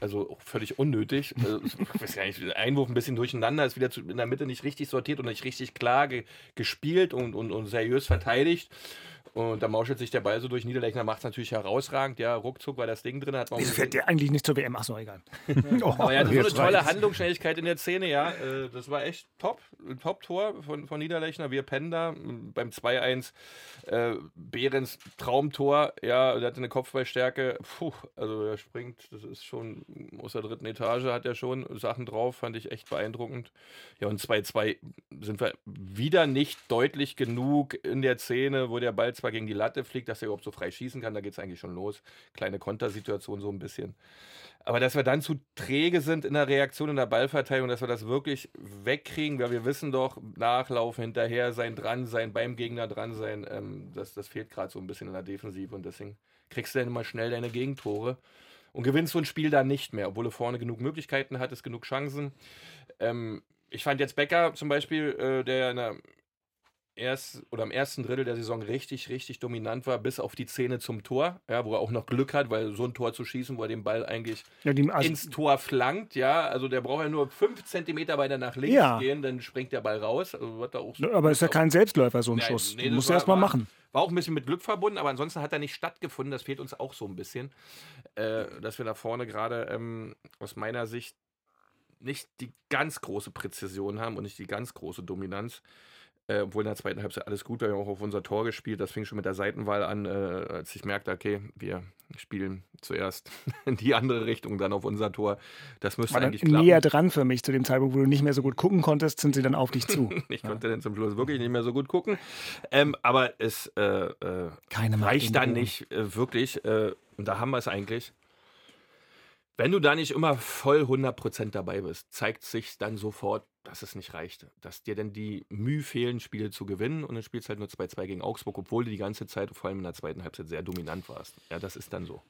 Also auch völlig unnötig. Also, ich weiß gar nicht, Einwurf ein bisschen durcheinander, ist wieder zu, in der Mitte nicht richtig sortiert und nicht richtig klar ge, gespielt und, und, und seriös verteidigt. Und da mauschelt sich der Ball so durch. Niederlechner macht es natürlich herausragend. Ja, ruckzuck war das Ding drin. Hat man Das fällt dir eigentlich nicht zur WM. Achso, egal. aber ja, das war eine Jetzt tolle. Handlungsschnelligkeit in der Szene, ja. Äh, Das war echt top. Ein Top-Tor von, von Niederlechner. Wir pennen da beim 2-1. Äh, Behrens Traumtor, ja, der hatte eine Kopfballstärke. Puh, also er springt, das ist schon aus der dritten Etage, hat er schon Sachen drauf, fand ich echt beeindruckend. Ja, und 2-2 sind wir wieder nicht deutlich genug in der Szene, wo der Ball zwar gegen die Latte fliegt, dass er überhaupt so frei schießen kann, da geht es eigentlich schon los. Kleine Kontersituation so ein bisschen. Aber dass wir dann zu träge sind in der Reaktion, in der Ballverteilung, dass wir das wirklich wegkriegen, weil wir wissen doch, nachlaufen, hinterher sein, dran sein, beim Gegner dran sein, ähm, das, das fehlt gerade so ein bisschen in der Defensive und deswegen kriegst du dann immer schnell deine Gegentore und gewinnst so ein Spiel dann nicht mehr, obwohl du vorne genug Möglichkeiten hattest, genug Chancen. Ähm, ich fand jetzt Becker zum Beispiel, äh, der in der erst oder im ersten Drittel der Saison richtig, richtig dominant war, bis auf die Szene zum Tor, ja, wo er auch noch Glück hat, weil so ein Tor zu schießen, wo er den Ball eigentlich Ja, also, ins Tor flankt, ja, also der braucht ja nur fünf Zentimeter weiter nach links Ja. gehen, dann springt der Ball raus. Also wird er auch so, aber ist ja kein Selbstläufer, so ein Nein, Schuss. nee, Den das musst du war- erst mal war- machen. War auch ein bisschen mit Glück verbunden, aber ansonsten hat er nicht stattgefunden. Das fehlt uns auch so ein bisschen. Äh, dass wir da vorne gerade ähm, aus meiner Sicht nicht die ganz große Präzision haben und nicht die ganz große Dominanz. Äh, obwohl in der zweiten Halbzeit alles gut war, wir haben auch auf unser Tor gespielt. Das fing schon mit der Seitenwahl an, äh, als ich merkte, okay, wir spielen zuerst in die andere Richtung, dann auf unser Tor. Das müsste War eigentlich klappen. näher dran für mich zu dem Zeitpunkt, wo du nicht mehr so gut gucken konntest, sind sie dann auf dich zu. Ich konnte dann zum Schluss wirklich nicht mehr so gut gucken. Ähm, aber es äh, äh, reicht dann nicht äh, wirklich. Äh, und da haben wir es eigentlich. Wenn du da nicht immer voll 100% dabei bist, zeigt sich dann sofort, dass es nicht reicht. Dass dir dann die Mühe fehlen, Spiele zu gewinnen und dann spielst du halt nur 2-2 gegen Augsburg, obwohl du die ganze Zeit, vor allem in der zweiten Halbzeit, sehr dominant warst. Ja, das ist dann so.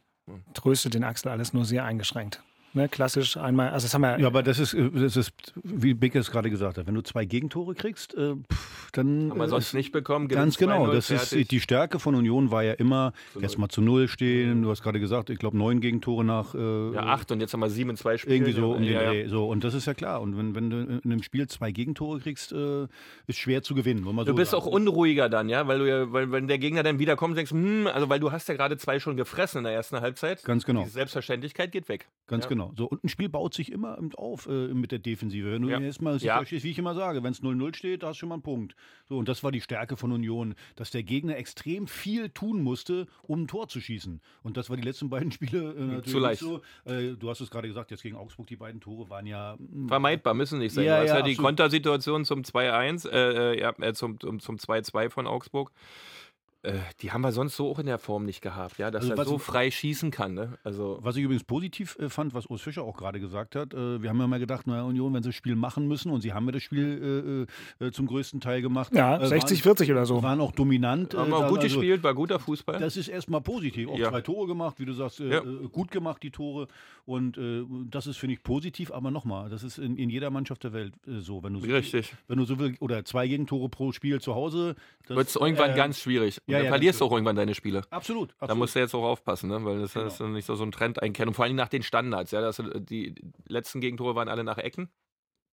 Tröstet den Axel alles nur sehr eingeschränkt. Ne, klassisch einmal, also das haben wir. Ja, aber das ist, äh, das ist wie Beke es gerade gesagt hat, wenn du zwei Gegentore kriegst, äh, pff, dann. Haben wir äh, sonst nicht bekommen. Ganz genau. 2-0, Das fertig. ist die Stärke von Union war ja immer erstmal zu null stehen. Du hast gerade gesagt, ich glaube neun Gegentore nach. Äh, Ja, acht und jetzt haben wir sieben in zwei Spielen. Irgendwie so um den ja, ja. Dreh. So, und das ist ja klar. Und wenn, wenn du in einem Spiel zwei Gegentore kriegst, äh, ist schwer zu gewinnen. Du so bist sagen. auch unruhiger dann, ja, weil du ja, weil wenn der Gegner dann wiederkommt, denkst du, hm, also weil du hast ja gerade zwei schon gefressen in der ersten Halbzeit. Ganz genau. Die Selbstverständlichkeit geht weg. Ganz Ja. genau. So, und ein Spiel baut sich immer auf äh, mit der Defensive. Wenn du Ja. erstmal sicher Ja. stehst, wie ich immer sage, wenn es 0-0 steht, da hast du schon mal einen Punkt. So, und das war die Stärke von Union, dass der Gegner extrem viel tun musste, um ein Tor zu schießen. Und das war die letzten beiden Spiele äh, natürlich Zu leicht. so. Äh, du hast es gerade gesagt, jetzt gegen Augsburg, die beiden Tore waren ja. mm, Vermeidbar, müssen nicht sein. Ja, ja, ja, die. Kontersituation zum 2-1, äh, äh, ja, äh, zum, zum 2-2 von Augsburg. Äh, die haben wir sonst so auch in der Form nicht gehabt, ja, dass Also er so frei schießen kann. Ne? Also, Was ich übrigens positiv äh, fand, was Urs Fischer auch gerade gesagt hat, äh, wir haben ja mal gedacht, naja, Union, wenn sie das Spiel machen müssen, und sie haben ja das Spiel äh, äh, zum größten Teil gemacht. Ja, äh, 60, waren, 40 oder so. waren auch dominant. haben äh, wir auch gut also- gespielt, war guter Fußball. Das ist erstmal positiv. Auch Ja. zwei Tore gemacht, wie du sagst, äh, Ja. äh, gut gemacht, die Tore. Und äh, das ist, finde ich, positiv. Aber nochmal, das ist in, in jeder Mannschaft der Welt äh, so. Wenn du so, Richtig. Wenn du so will, oder zwei Gegentore pro Spiel zu Hause. Wird es irgendwann äh, ganz schwierig. Und ja, dann ja, verlierst du auch irgendwann deine Spiele. Absolut. Da absolut. musst du jetzt auch aufpassen, ne? weil das Genau. ist nicht so, so ein Trend einkehren. Und vor allem nach den Standards. Ja? Das, die letzten Gegentore waren alle nach Ecken,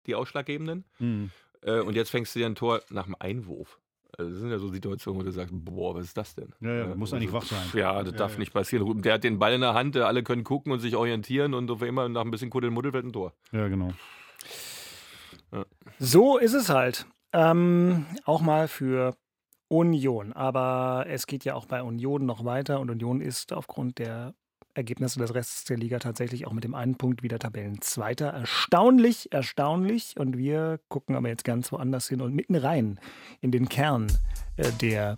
die ausschlaggebenden. Mhm. Äh, und jetzt fängst du dir ein Tor nach dem Einwurf. Also das sind ja so Situationen, wo du sagst, boah, was ist das denn? Ja, ja, muss eigentlich also, wach sein. Ja, das Ja, darf ja. nicht passieren. Der hat den Ball in der Hand, alle können gucken und sich orientieren und auf einmal nach ein bisschen Kuddelmuddel wird ein Tor. Ja, genau. So ist es halt. Ähm, auch mal für Union. Aber es geht ja auch bei Union noch weiter und Union ist aufgrund der Ergebnisse des Restes der Liga tatsächlich auch mit dem einen Punkt wieder Tabellenzweiter. Erstaunlich, erstaunlich. Und wir gucken aber jetzt ganz woanders hin und mitten rein in den Kern äh, der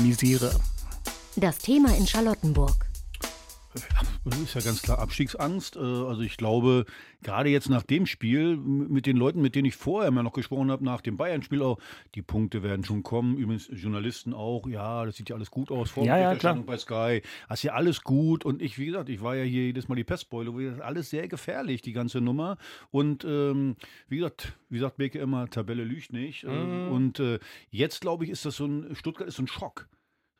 Misere. Das Thema in Charlottenburg. Das ist ja ganz klar Abstiegsangst. Äh, Also ich glaube, gerade jetzt nach dem Spiel, mit den Leuten, mit denen ich vorher mal noch gesprochen habe, nach dem Bayern-Spiel auch, die Punkte werden schon kommen. Übrigens Journalisten auch, ja, das sieht ja alles gut aus. Ja, ja, klar. Bei Sky. Das ist ja alles gut. Und ich, wie gesagt, ich war ja hier jedes Mal die Pestbeule. wo gesagt, Alles sehr gefährlich, die ganze Nummer. Und ähm, wie gesagt, wie sagt Beke immer, Tabelle lügt nicht. Äh, Mhm. Und äh, jetzt, glaube ich, ist das so ein, Stuttgart ist so ein Schock.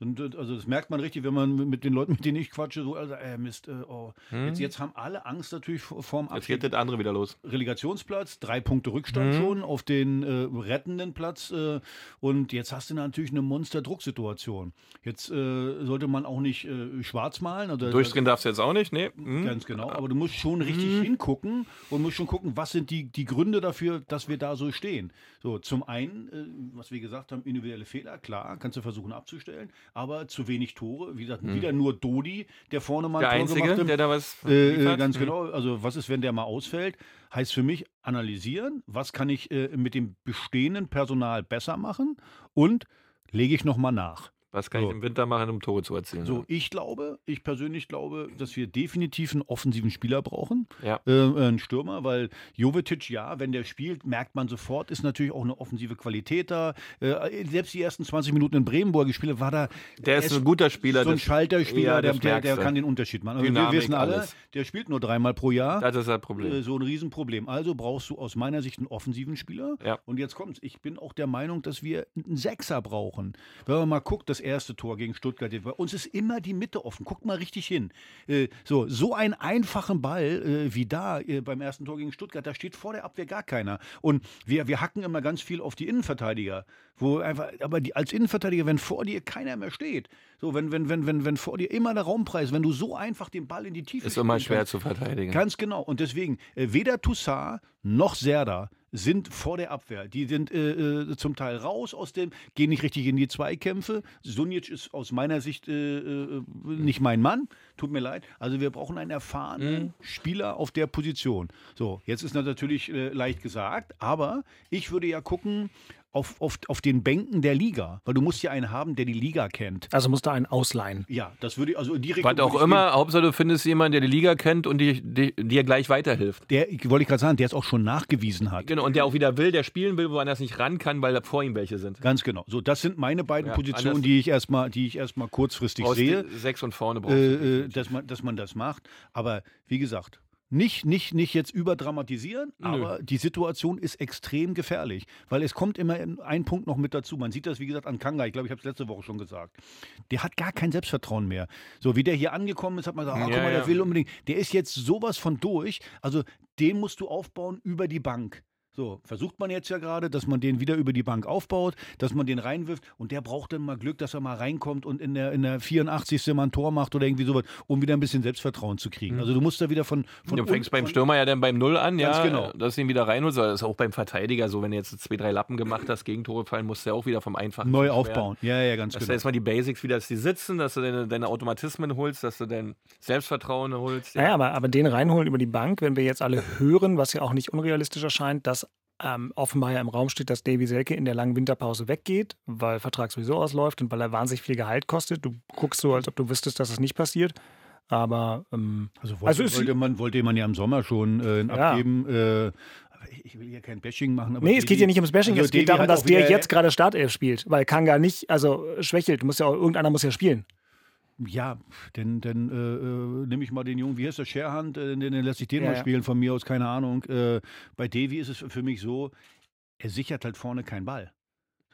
Und, also das merkt man richtig, wenn man mit den Leuten, mit denen ich quatsche, so, also, äh, Mist, äh, oh. Jetzt, jetzt haben alle Angst natürlich vor- vorm Jetzt Abschied. geht das andere wieder los. Relegationsplatz, drei Punkte Rückstand schon auf den äh, rettenden Platz. Äh, und jetzt hast du natürlich eine Monster-Drucksituation. Jetzt äh, sollte man auch nicht äh, schwarz malen. Oder, Durchdrehen darfst du jetzt auch nicht, nee. Hm. Ganz genau, aber du musst schon richtig hingucken und musst schon gucken, was sind die, die Gründe dafür, dass wir da so stehen. So, zum einen, äh, was wir gesagt haben, individuelle Fehler, klar, kannst du versuchen abzustellen, aber zu wenig Tore. Wie gesagt, wieder nur Dodi, der vorne mal Der Tor Einzige, gemacht hat. der da was Äh, äh, ganz Hm. genau. Also, was ist, wenn der mal ausfällt? Heißt für mich analysieren, was kann ich äh, mit dem bestehenden Personal besser machen und lege ich nochmal nach. Was kann So. ich im Winter machen, um Tore zu erzielen? So, ich glaube, ich persönlich glaube, dass wir definitiv einen offensiven Spieler brauchen. Ja. Äh, einen Stürmer, weil Jovetic, ja, wenn der spielt, merkt man sofort, ist natürlich auch eine offensive Qualität da. Äh, selbst die ersten 20 Minuten in Bremen, wo er gespielt hat, war da. Der ist ein guter Spieler, So ein Schalterspieler, Ja, der, der, der kann den Unterschied machen. Also wir Dynamik, wissen alle, alles. der spielt nur dreimal pro Jahr. Das ist das Problem. Äh, So ein Riesenproblem. Also brauchst du aus meiner Sicht einen offensiven Spieler. Ja. Und jetzt kommt's. Ich bin auch der Meinung, dass wir einen Sechser brauchen. Wenn man mal guckt, das erste Tor gegen Stuttgart, bei uns ist immer die Mitte offen. Guckt mal richtig hin. Äh, so, so einen einfachen Ball äh, wie da äh, beim ersten Tor gegen Stuttgart, da steht vor der Abwehr gar keiner. Und wir, wir hacken immer ganz viel auf die Innenverteidiger. Wo einfach, aber die, als Innenverteidiger, wenn vor dir keiner mehr steht, so wenn, wenn, wenn, wenn, wenn vor dir immer der Raumpreis, wenn du so einfach den Ball in die Tiefe Ist immer schwer kannst, zu verteidigen. Ganz genau. Und deswegen, weder Toussaint noch Serda sind vor der Abwehr. Die sind äh, äh, zum Teil raus aus dem, gehen nicht richtig in die Zweikämpfe. Sunic ist aus meiner Sicht äh, äh, nicht mein Mann. Tut mir leid. Also wir brauchen einen erfahrenen Spieler auf der Position. So, jetzt ist das natürlich äh, leicht gesagt, aber ich würde ja gucken, auf, auf, auf den Bänken der Liga. Weil du musst ja einen haben, der die Liga kennt. Also musst du einen ausleihen. Ja, das würde ich, also in die Was auch immer, Hauptsache du findest jemanden, der die Liga kennt und die, die, dir gleich weiterhilft. Der, wollte ich gerade sagen, der es auch schon nachgewiesen hat. Genau, und der auch wieder will, der spielen will, woanders nicht ran kann, weil da vor ihm welche sind. Ganz genau. So, das sind meine beiden Ja, Positionen, die ich erstmal, die ich erstmal kurzfristig sehe. die Sechs und vorne brauchst äh, du. äh, dass, man, dass man das macht. Aber wie gesagt, nicht, nicht, nicht jetzt überdramatisieren, aber die Situation ist extrem gefährlich, weil es kommt immer in- ein Punkt noch mit dazu. Man sieht das, wie gesagt, an Kanga. Ich glaube, ich habe es letzte Woche schon gesagt. Der hat gar kein Selbstvertrauen mehr. So wie der hier angekommen ist, hat man gesagt, ah, Ja, guck mal, der ja. will unbedingt. Der ist jetzt sowas von durch. Also den musst du aufbauen über die Bank. So, versucht man jetzt ja gerade, dass man den wieder über die Bank aufbaut, dass man den reinwirft und der braucht dann mal Glück, dass er mal reinkommt und in der, in der 84. mal ein Tor macht oder irgendwie sowas, um wieder ein bisschen Selbstvertrauen zu kriegen. Also du musst da wieder von. von Du fängst beim von- Stürmer ja dann beim Null an, Ganz ja, genau. dass du ihn wieder reinholst. Das ist auch beim Verteidiger so, wenn du jetzt zwei, drei Lappen gemacht hast, Gegentore fallen, musst du ja auch wieder vom Einfachen Neu aufbauen. Ja, ja, ganz Dass du genau. erstmal die Basics wieder, dass die sitzen, dass du deine, deine Automatismen holst, dass du dein Selbstvertrauen holst. Naja, aber, aber den reinholen über die Bank, wenn wir jetzt alle hören, was ja auch nicht unrealistisch erscheint, dass ähm, offenbar ja im Raum steht, dass Davy Selke in der langen Winterpause weggeht, weil Vertrag sowieso ausläuft und weil er wahnsinnig viel Gehalt kostet. Du guckst so, als ob du wüsstest, dass es nicht passiert. Aber ähm, Also, wollte, Also ist- wollte, man, wollte man ja im Sommer schon äh, Ja. abgeben. Äh, ich will hier kein Bashing machen. Aber nee, es geht ja nicht ums Bashing, also es geht darum, dass der jetzt gerade Startelf spielt, weil Kanga nicht, also schwächelt, muss ja auch, irgendeiner muss ja spielen. Ja, dann, dann äh, äh, nehme ich mal den Jungen, wie heißt der, Scherhand, äh, den, den lasse ich den Ja, mal spielen, von mir aus, keine Ahnung. Äh, bei Davy ist es für mich so, er sichert halt vorne keinen Ball.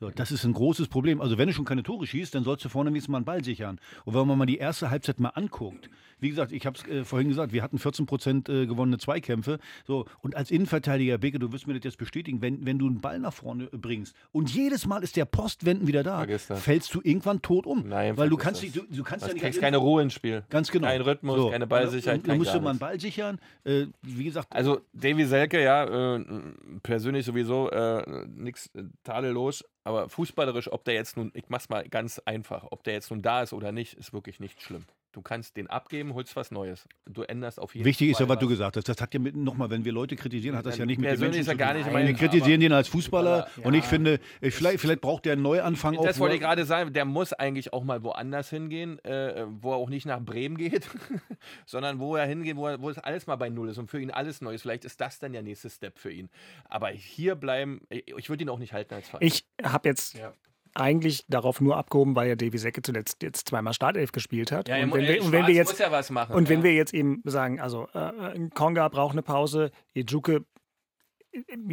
So, das ist ein großes Problem. Also wenn du schon keine Tore schießt, dann sollst du vorne wenigstens mal einen Ball sichern. Und wenn man mal die erste Halbzeit mal anguckt, wie gesagt, ich habe es äh, vorhin gesagt, wir hatten 14 Prozent äh, gewonnene Zweikämpfe. So, und als Innenverteidiger, Beke, du wirst mir das jetzt bestätigen, wenn, wenn du einen Ball nach vorne äh, bringst und jedes Mal ist der Postwenden wieder da, fällst du irgendwann tot um. Nein, weil du kannst, du, du kannst Du ja nicht keine Ruhe ins Spiel. Ganz genau. Kein Rhythmus, keine Ballsicherheit, Da kein musst du mal einen. Ball sichern. Äh, wie gesagt, Also Davy Selke, ja, äh, persönlich sowieso äh, nichts tadellos, aber fußballerisch, ob der jetzt nun, ich mach's mal ganz einfach, ob der jetzt nun da ist oder nicht, ist wirklich nicht schlimm. Du kannst den abgeben, holst was Neues. Du änderst auf jeden wichtig ist ja, Fall was du gesagt hast. Das hat ja mit, nochmal, wenn wir Leute kritisieren, hat das ja nicht mit Persönlich Menschen ist er zu gar nicht Wir mein- kritisieren den als Fußballer Fußballer, und ich ja. finde, äh, vielleicht, vielleicht braucht der einen Neuanfang auch. Das wo wollte ich gerade sagen, der muss eigentlich auch mal woanders hingehen, äh, wo er auch nicht nach Bremen geht, sondern wo er hingeht, wo, er, wo es alles mal bei Null ist und für ihn alles Neues. Vielleicht ist das dann der nächste Step für ihn. Aber hier bleiben, ich, ich würde ihn auch nicht halten als Verein. Ich habe jetzt Ja. Eigentlich darauf nur abgehoben, weil ja Davy Säcke zuletzt jetzt zweimal Startelf gespielt hat. Ja, und, wenn wir, und wenn wir jetzt muss ja was machen, und wenn ja. wir jetzt eben sagen, also äh, Konga braucht eine Pause, Ejuke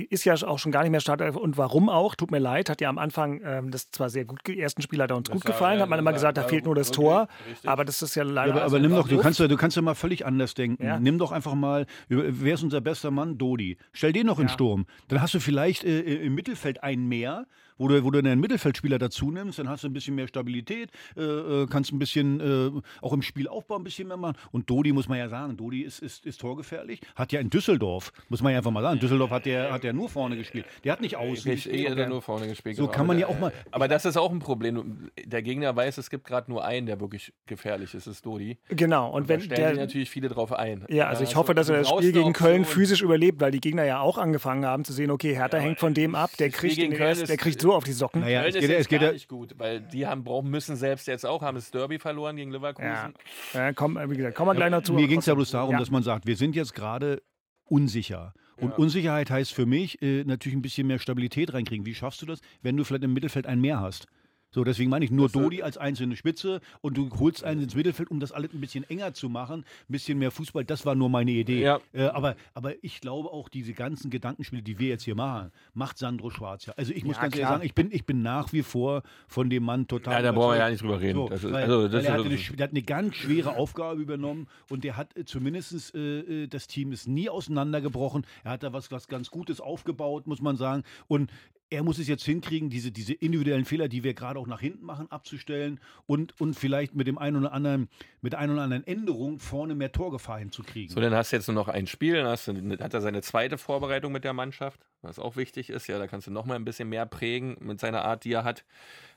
ist ja auch schon gar nicht mehr Startelf und warum auch? Tut mir leid, hat ja am Anfang ähm, das zwar sehr gut, ersten Spiel hat er uns gut war- gefallen, ja, hat man das immer gesagt, da fehlt nur das wirklich Tor, richtig. aber das ist ja Ja, leider aber, aber also nimm doch, du kannst, ja- du kannst ja mal völlig anders denken. Ja. Nimm doch einfach mal, wer ist unser bester Mann? Dodi. Stell den noch in Ja. Sturm. Dann hast du vielleicht äh, äh, im Mittelfeld einen mehr, wo du, wo du einen Mittelfeldspieler dazu nimmst. Dann hast du ein bisschen mehr Stabilität, äh, äh, kannst ein bisschen äh, auch im Spielaufbau ein bisschen mehr machen. Und Dodi muss man ja sagen, Dodi ist, ist, ist torgefährlich. Hat ja in Düsseldorf, muss man ja einfach mal sagen, Düsseldorf hat der, hat der nur vorne gespielt. Der hat nicht außen Ich, gespielt. ich hätte nur vorne gespielt. So genau. kann man ja Aber auch mal- der- Aber das ist auch ein Problem. Der Gegner weiß, es gibt gerade nur einen, der wirklich gefährlich ist, das ist Dodi. Genau, und da wenn stellen der sich natürlich viele drauf ein. Ja, also ich also hoffe, dass er das Spiel gegen Köln physisch überlebt, weil die Gegner ja auch angefangen haben zu sehen, okay, Hertha hängt von dem ab, der kriegt, den Köln ersten, der kriegt so auf die Socken. Naja, Köln es ist geht, ja- jetzt es geht gar ja, nicht gut, weil die haben, brauchen, müssen selbst jetzt auch, haben das Derby verloren gegen Leverkusen. Ja, ja komm, wie gesagt, kommen wir gleich noch zu. Mir ging es ja bloß darum, Ja. dass man sagt, wir sind jetzt gerade unsicher. Und Unsicherheit heißt für mich äh, natürlich ein bisschen mehr Stabilität reinkriegen. Wie schaffst du das, wenn du vielleicht im Mittelfeld ein mehr hast? So, deswegen meine ich nur Dodi als einzelne Spitze und du holst einen ins Mittelfeld, um das alles ein bisschen enger zu machen, ein bisschen mehr Fußball. Das war nur meine Idee. Ja. Äh, aber, aber ich glaube auch, diese ganzen Gedankenspiele, die wir jetzt hier machen, macht Sandro Schwarz ja. Also ich muss Ja, ganz ehrlich klar. sagen, ich bin, ich bin nach wie vor von dem Mann total. Ja, da brauchen wir ja nicht drüber reden. So, ist- weil, also, er, hatte so- eine, der hat eine ganz schwere Aufgabe übernommen und der hat äh, zumindest äh, äh, das Team ist nie auseinandergebrochen. Er hat da was, was ganz Gutes aufgebaut, muss man sagen. Und er muss es jetzt hinkriegen, diese, diese individuellen Fehler, die wir gerade auch nach hinten machen, abzustellen und, und vielleicht mit dem einen oder anderen, mit der oder anderen Änderung vorne mehr Torgefahr hinzukriegen. So, dann hast du jetzt nur noch ein Spiel, dann hast du, hat er seine zweite Vorbereitung mit der Mannschaft. was auch wichtig ist. Ja, da kannst du noch mal ein bisschen mehr prägen mit seiner Art, die er hat.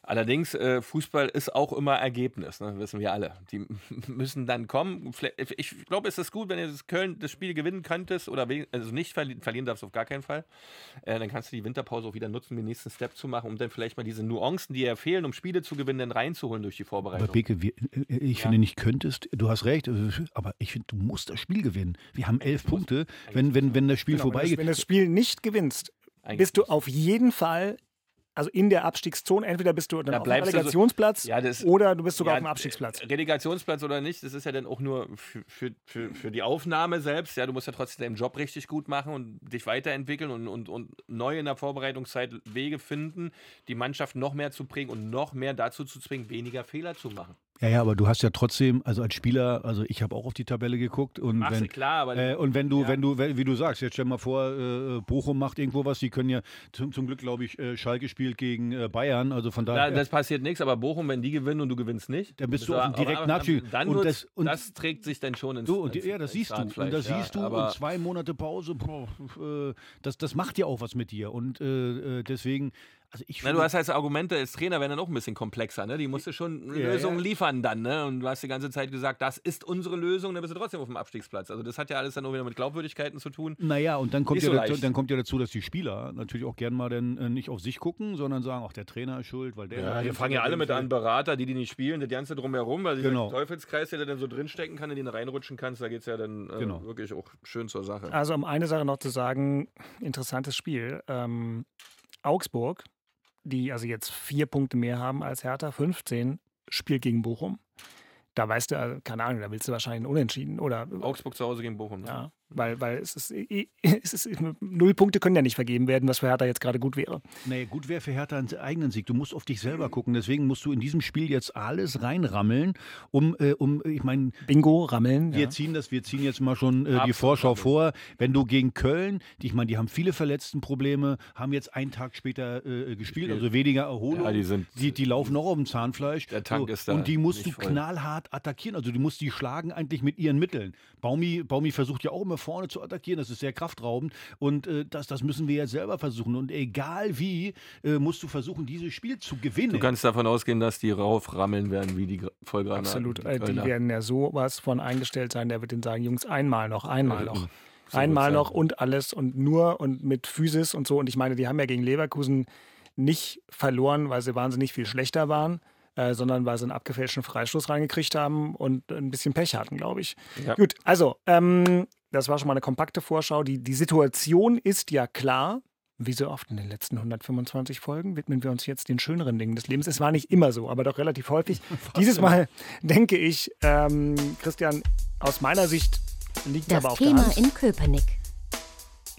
Allerdings, äh, Fußball ist auch immer Ergebnis, ne? wissen wir alle. Die müssen dann kommen. Ich glaube, es ist gut, wenn du das Köln das Spiel gewinnen könntest oder also nicht verli verlieren darfst auf gar keinen Fall. Äh, dann kannst du die Winterpause auch wieder nutzen, um den nächsten Step zu machen, um dann vielleicht mal diese Nuancen, die ja fehlen, um Spiele zu gewinnen, dann reinzuholen durch die Vorbereitung. Aber Beke, wir, äh, ich ja. finde nicht könntest, du hast recht, äh, aber ich finde, du musst das Spiel gewinnen. Wir haben elf Punkte, wenn, wenn, wenn das Spiel genau, vorbeigeht. Wenn du das Spiel nicht gewinnst, bist du auf jeden Fall also in der Abstiegszone, entweder bist du dann da auf dem Relegationsplatz so, ja, das, oder du bist sogar ja, auf dem Abstiegsplatz. Relegationsplatz oder nicht, das ist ja dann auch nur für, für, für, für, die Aufnahme selbst. Ja, du musst ja trotzdem deinen Job richtig gut machen und dich weiterentwickeln und, und, und neu in der Vorbereitungszeit Wege finden, die Mannschaft noch mehr zu bringen und noch mehr dazu zu zwingen, weniger Fehler zu machen. Ja, ja, aber du hast ja trotzdem, also als Spieler, also ich habe auch auf die Tabelle geguckt und Machst wenn, klar, aber äh, und wenn du, ja. wenn du, wie du sagst, jetzt stell mal vor, äh, Bochum macht irgendwo was, die können ja zum, zum Glück, glaube ich, äh, Schalke spielt gegen äh, Bayern, also von daher. Da, das passiert nichts, aber Bochum, wenn die gewinnen und du gewinnst nicht, dann bist du auch direkt Nachspiel. Dann und das, und das trägt sich dann schon ins, du, und, ins, Ja, das siehst du und das ja, siehst du und zwei Monate Pause, boah, äh, das, das macht ja auch was mit dir und äh, deswegen also ich Na, du hast als Argumente als Trainer werden dann auch ein bisschen komplexer, ne? Die musst du schon ja, Lösungen ja. liefern dann, ne? Und du hast die ganze Zeit gesagt, das ist unsere Lösung, dann bist du trotzdem auf dem Abstiegsplatz. Also das hat ja alles dann auch wieder mit Glaubwürdigkeiten zu tun. Naja, und dann kommt, ja, so dazu, dann kommt ja dazu, dass die Spieler natürlich auch gern mal dann äh, nicht auf sich gucken, sondern sagen, ach, der Trainer ist schuld, weil der. Ja, wir fangen ja alle mit an, Berater, die die nicht spielen, das Ganze drumherum, weil genau. der Teufelskreis, der dann so drinstecken kann, in den reinrutschen kannst, da geht es ja dann äh, genau. wirklich auch schön zur Sache. Also um eine Sache noch zu sagen, interessantes Spiel. Ähm, Augsburg die also jetzt vier Punkte mehr haben als Hertha, 15, spielt gegen Bochum. Da weißt du, also, keine Ahnung, da willst du wahrscheinlich unentschieden. Oder, Augsburg zu Hause gegen Bochum. Ne? Ja, weil, weil es ist, es ist, null Punkte können ja nicht vergeben werden, was für Hertha jetzt gerade gut wäre. Nee, gut wäre für Hertha einen eigenen Sieg. Du musst auf dich selber gucken. Deswegen musst du in diesem Spiel jetzt alles reinrammeln, um, äh, um ich meine. Bingo, rammeln. Wir ja. ziehen das, wir ziehen jetzt mal schon äh, die Vorschau vor. Wenn du gegen Köln, die, ich meine, die haben viele Verletztenprobleme, haben jetzt einen Tag später äh, gespielt, also weniger Erholung. Ja, die, sind, die, die laufen noch auf dem Zahnfleisch. Der Tank so, ist da. Und die musst du voll. knallhart attackieren. Also du musst die schlagen eigentlich mit ihren Mitteln. Baumi, Baumi versucht ja auch immer vorne zu attackieren. Das ist sehr kraftraubend. Und äh, das, das müssen wir jetzt selber versuchen. Und egal wie, äh, musst du versuchen, dieses Spiel zu gewinnen. Du kannst davon ausgehen, dass die rauframmeln werden, wie die Vollgranaten. Absolut. Äh, die werden ja sowas von eingestellt sein. Der wird den sagen, Jungs, einmal noch, einmal noch. So einmal noch und alles und nur und mit Physis und so. Und ich meine, die haben ja gegen Leverkusen nicht verloren, weil sie wahnsinnig viel schlechter waren. Äh, sondern weil sie einen abgefälschten Freistoß reingekriegt haben und ein bisschen Pech hatten, glaube ich. Ja. Gut, also ähm, das war schon mal eine kompakte Vorschau. Die, die Situation ist ja klar. Wie so oft in den letzten 125 Folgen widmen wir uns jetzt den schöneren Dingen des Lebens. Es war nicht immer so, aber doch relativ häufig. Dieses Mal denke ich, ähm, Christian, aus meiner Sicht liegt das aber auf Thema der Hand. in Köpenick.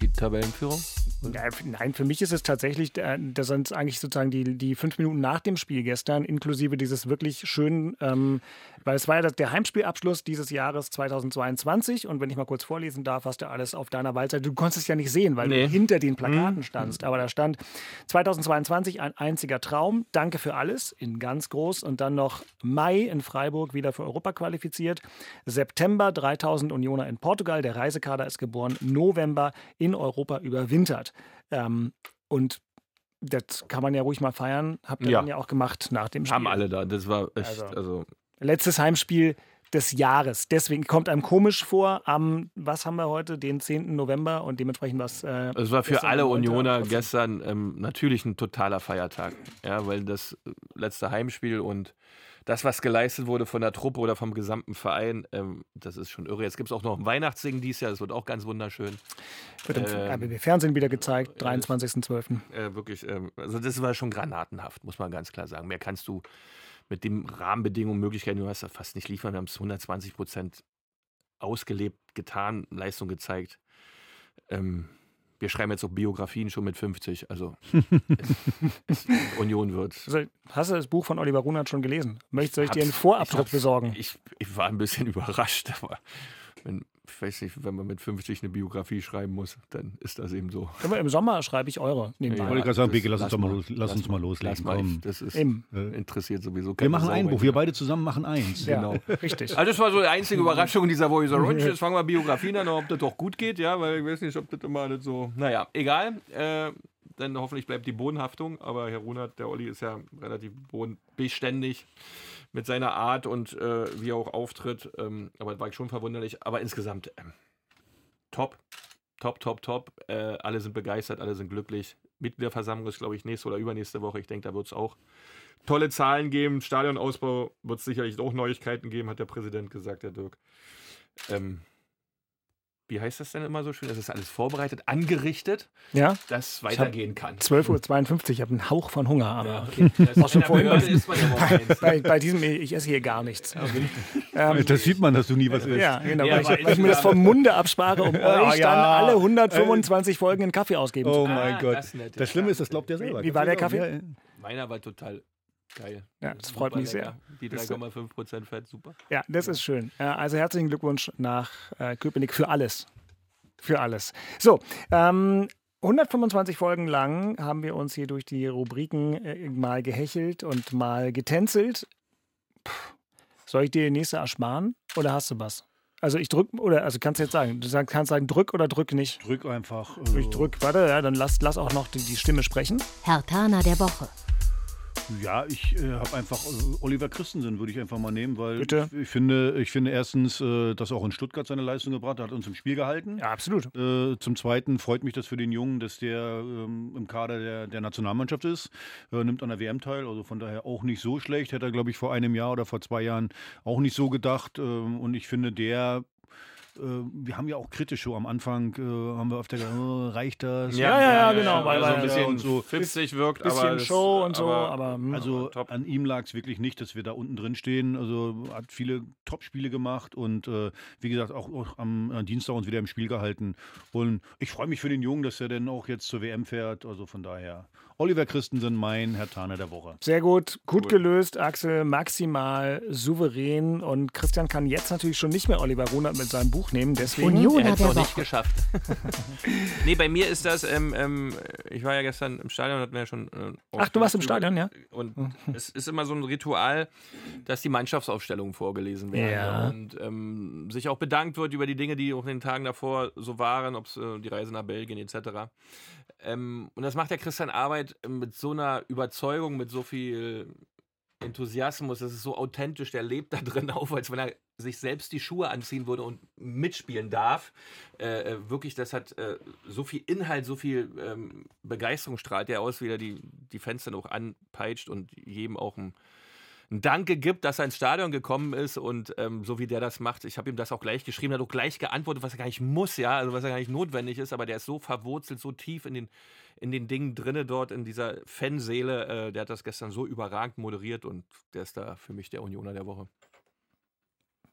Die Tabellenführung? Nein, für mich ist es tatsächlich, äh, das sind eigentlich sozusagen die, die fünf Minuten nach dem Spiel gestern, inklusive dieses wirklich schönen, ähm, weil es war ja der Heimspielabschluss dieses Jahres 2022 und wenn ich mal kurz vorlesen darf, hast du alles auf deiner Waldseite. Du konntest es ja nicht sehen, weil nee. du hinter den Plakaten mhm. standst, aber da stand 2022 ein einziger Traum, danke für alles in ganz groß und dann noch Mai in Freiburg wieder für Europa qualifiziert, September 3000 Unioner in Portugal, der Reisekader ist geboren, November in Europa überwintert. Ähm, und das kann man ja ruhig mal feiern. Habt ihr ja. dann ja auch gemacht nach dem Spiel. Haben alle da. Das war echt. Also, also letztes Heimspiel des Jahres. Deswegen kommt einem komisch vor, am, was haben wir heute, den 10. November und dementsprechend was. Äh, es war für alle Unioner gestern ähm, natürlich ein totaler Feiertag. Ja, weil das letzte Heimspiel und das, was geleistet wurde von der Truppe oder vom gesamten Verein, ähm, das ist schon irre. Jetzt gibt es auch noch ein Weihnachtssingen dieses Jahr, das wird auch ganz wunderschön. Wird im ähm, RBB Fernsehen wieder gezeigt, 23.12. Äh, wirklich, ähm, also das war schon granatenhaft, muss man ganz klar sagen. Mehr kannst du mit den Rahmenbedingungen, Möglichkeiten, du hast das fast nicht liefern. Wir haben es 120 Prozent ausgelebt, getan, Leistung gezeigt. Ähm, wir schreiben jetzt auch Biografien schon mit 50. Also es, es Union wird. Also, hast du das Buch von Oliver Runert schon gelesen? Möchtest, ich dir einen Vorabdruck besorgen? Ich, ich, war ein bisschen überrascht. Aber wenn, ich weiß nicht, wenn man mit 50 eine Biografie schreiben muss, dann ist das eben so. Aber Im Sommer schreibe ich eure. nebenbei. Ich wollte gerade sagen, das- Peke, lass uns doch mal, los, lass uns mal loslegen. Lass mal, komm. das ist, Eben. interessiert sowieso Wir keine machen Sau ein Buch, wir beide zusammen machen eins. Ja, genau. richtig. Also das war so die einzige Überraschung in dieser Voice Orange. Jetzt fangen wir Biografien an, ob das doch gut geht, ja, weil ich weiß nicht, ob das immer alles so. Naja, egal. Äh, dann hoffentlich bleibt die Bodenhaftung. Aber Herr Runert, der Olli ist ja relativ bodenbeständig mit seiner Art und äh, wie er auch auftritt. Ähm, aber war schon verwunderlich. Aber insgesamt ähm, top, top, top, top. Äh, alle sind begeistert, alle sind glücklich. Mitgliederversammlung ist, glaube ich, nächste oder übernächste Woche. Ich denke, da wird es auch tolle Zahlen geben. Stadionausbau wird es sicherlich auch Neuigkeiten geben, hat der Präsident gesagt, der Dirk. Ähm, wie heißt das denn immer so schön? Das ist alles vorbereitet, angerichtet, Ja, dass weitergehen kann. 12.52 Uhr, ich habe einen Hauch von Hunger, aber Ja, okay. Vorhin bei- ist man ja auch eins. bei, bei diesem, ich esse hier gar nichts. Ähm, Das sieht man, dass du nie was isst. ja, genau, Ja, weil, ich, weil ich mir das vom Munde abspare, um Ja, euch ja. dann alle 125 Folgen in Kaffee ausgeben zu Oh können. mein Ah, Gott. das Das. Schlimme ist, das glaubt der selber. Wie war der Kaffee? Meiner war total geil. Ja, das freut Super mich sehr. Die 3,5 Prozent Fett, super. Ja, das ist schön. Ja, also herzlichen Glückwunsch nach äh, Köpenick für alles. Für alles. So, ähm, 125 Folgen lang haben wir uns hier durch die Rubriken äh, mal gehechelt und mal getänzelt. Puh. Soll ich dir die nächste ersparen oder hast du was? Also ich drück, oder also kannst du jetzt sagen, du kannst sagen, drück oder drück nicht. ja. Drück einfach. Ich also- drück, warte, ja, dann lass, lass auch noch die, die Stimme sprechen. Herr Tana der Woche. Ja, ich äh, habe einfach äh, Oliver Christensen würde ich einfach mal nehmen, weil Bitte? Ich, ich finde, ich finde erstens, äh, dass er auch in Stuttgart seine Leistung gebracht hat, hat uns im Spiel gehalten. Ja, absolut. Äh, zum Zweiten freut mich das für den Jungen, dass der ähm, im Kader der, der Nationalmannschaft ist, äh, nimmt an der WM teil, also von daher auch nicht so schlecht. Hätte er, glaube ich, vor einem Jahr oder vor zwei Jahren auch nicht so gedacht. Ähm, und ich finde, der äh, wir haben ja auch kritisch so am Anfang, äh, haben wir öfter gesagt, oh, reicht das? Ja, ja, ja, genau, weil- so ein bisschen und so. 50 wirkt, Bisschen aber das- Show und so, aber, hm. Also top. an ihm lag es wirklich nicht, dass wir da unten drin stehen. Also hat viele Top-Spiele gemacht und äh, wie gesagt auch, auch am äh, Dienstag uns wieder im Spiel gehalten. Und ich freue mich für den Jungen, dass er dann auch jetzt zur WM fährt. Also von daher Oliver Christensen, mein Herr Taner der Woche. Sehr gut, gut gelöst, Axel, maximal souverän und Christian kann jetzt natürlich schon nicht mehr Oliver Runert mit seinem Buch nehmen, deswegen Union Er hätte es noch nicht geschafft. nee, bei mir ist das, ähm, ähm, ich war ja gestern im Stadion, hatten wir ja schon. Äh, Ach, du warst im Stadion, ja? Und es ist immer so ein Ritual, dass die Mannschaftsaufstellungen vorgelesen werden. Ja. Und ähm, sich auch bedankt wird über die Dinge, die auch in den Tagen davor so waren, ob es äh, die Reise nach Belgien etc. Ähm, und das macht der Christian Arbeit mit so einer Überzeugung, mit so viel Enthusiasmus, das ist so authentisch, der lebt da drin auf, als wenn er sich selbst die Schuhe anziehen würde und mitspielen darf. Äh, äh, wirklich, das hat äh, so viel Inhalt, so viel ähm, Begeisterung strahlt er aus, wie er die, die Fans dann auch anpeitscht und jedem auch ein, ein Danke gibt, dass er ins Stadion gekommen ist und ähm, so wie der das macht, ich habe ihm das auch gleich geschrieben, er hat auch gleich geantwortet, was er gar nicht muss, ja, also was er gar nicht notwendig ist, aber der ist so verwurzelt, so tief in den, in den Dingen drinne dort, in dieser Fanseele, äh, der hat das gestern so überragend moderiert und der ist da für mich der Unioner der Woche.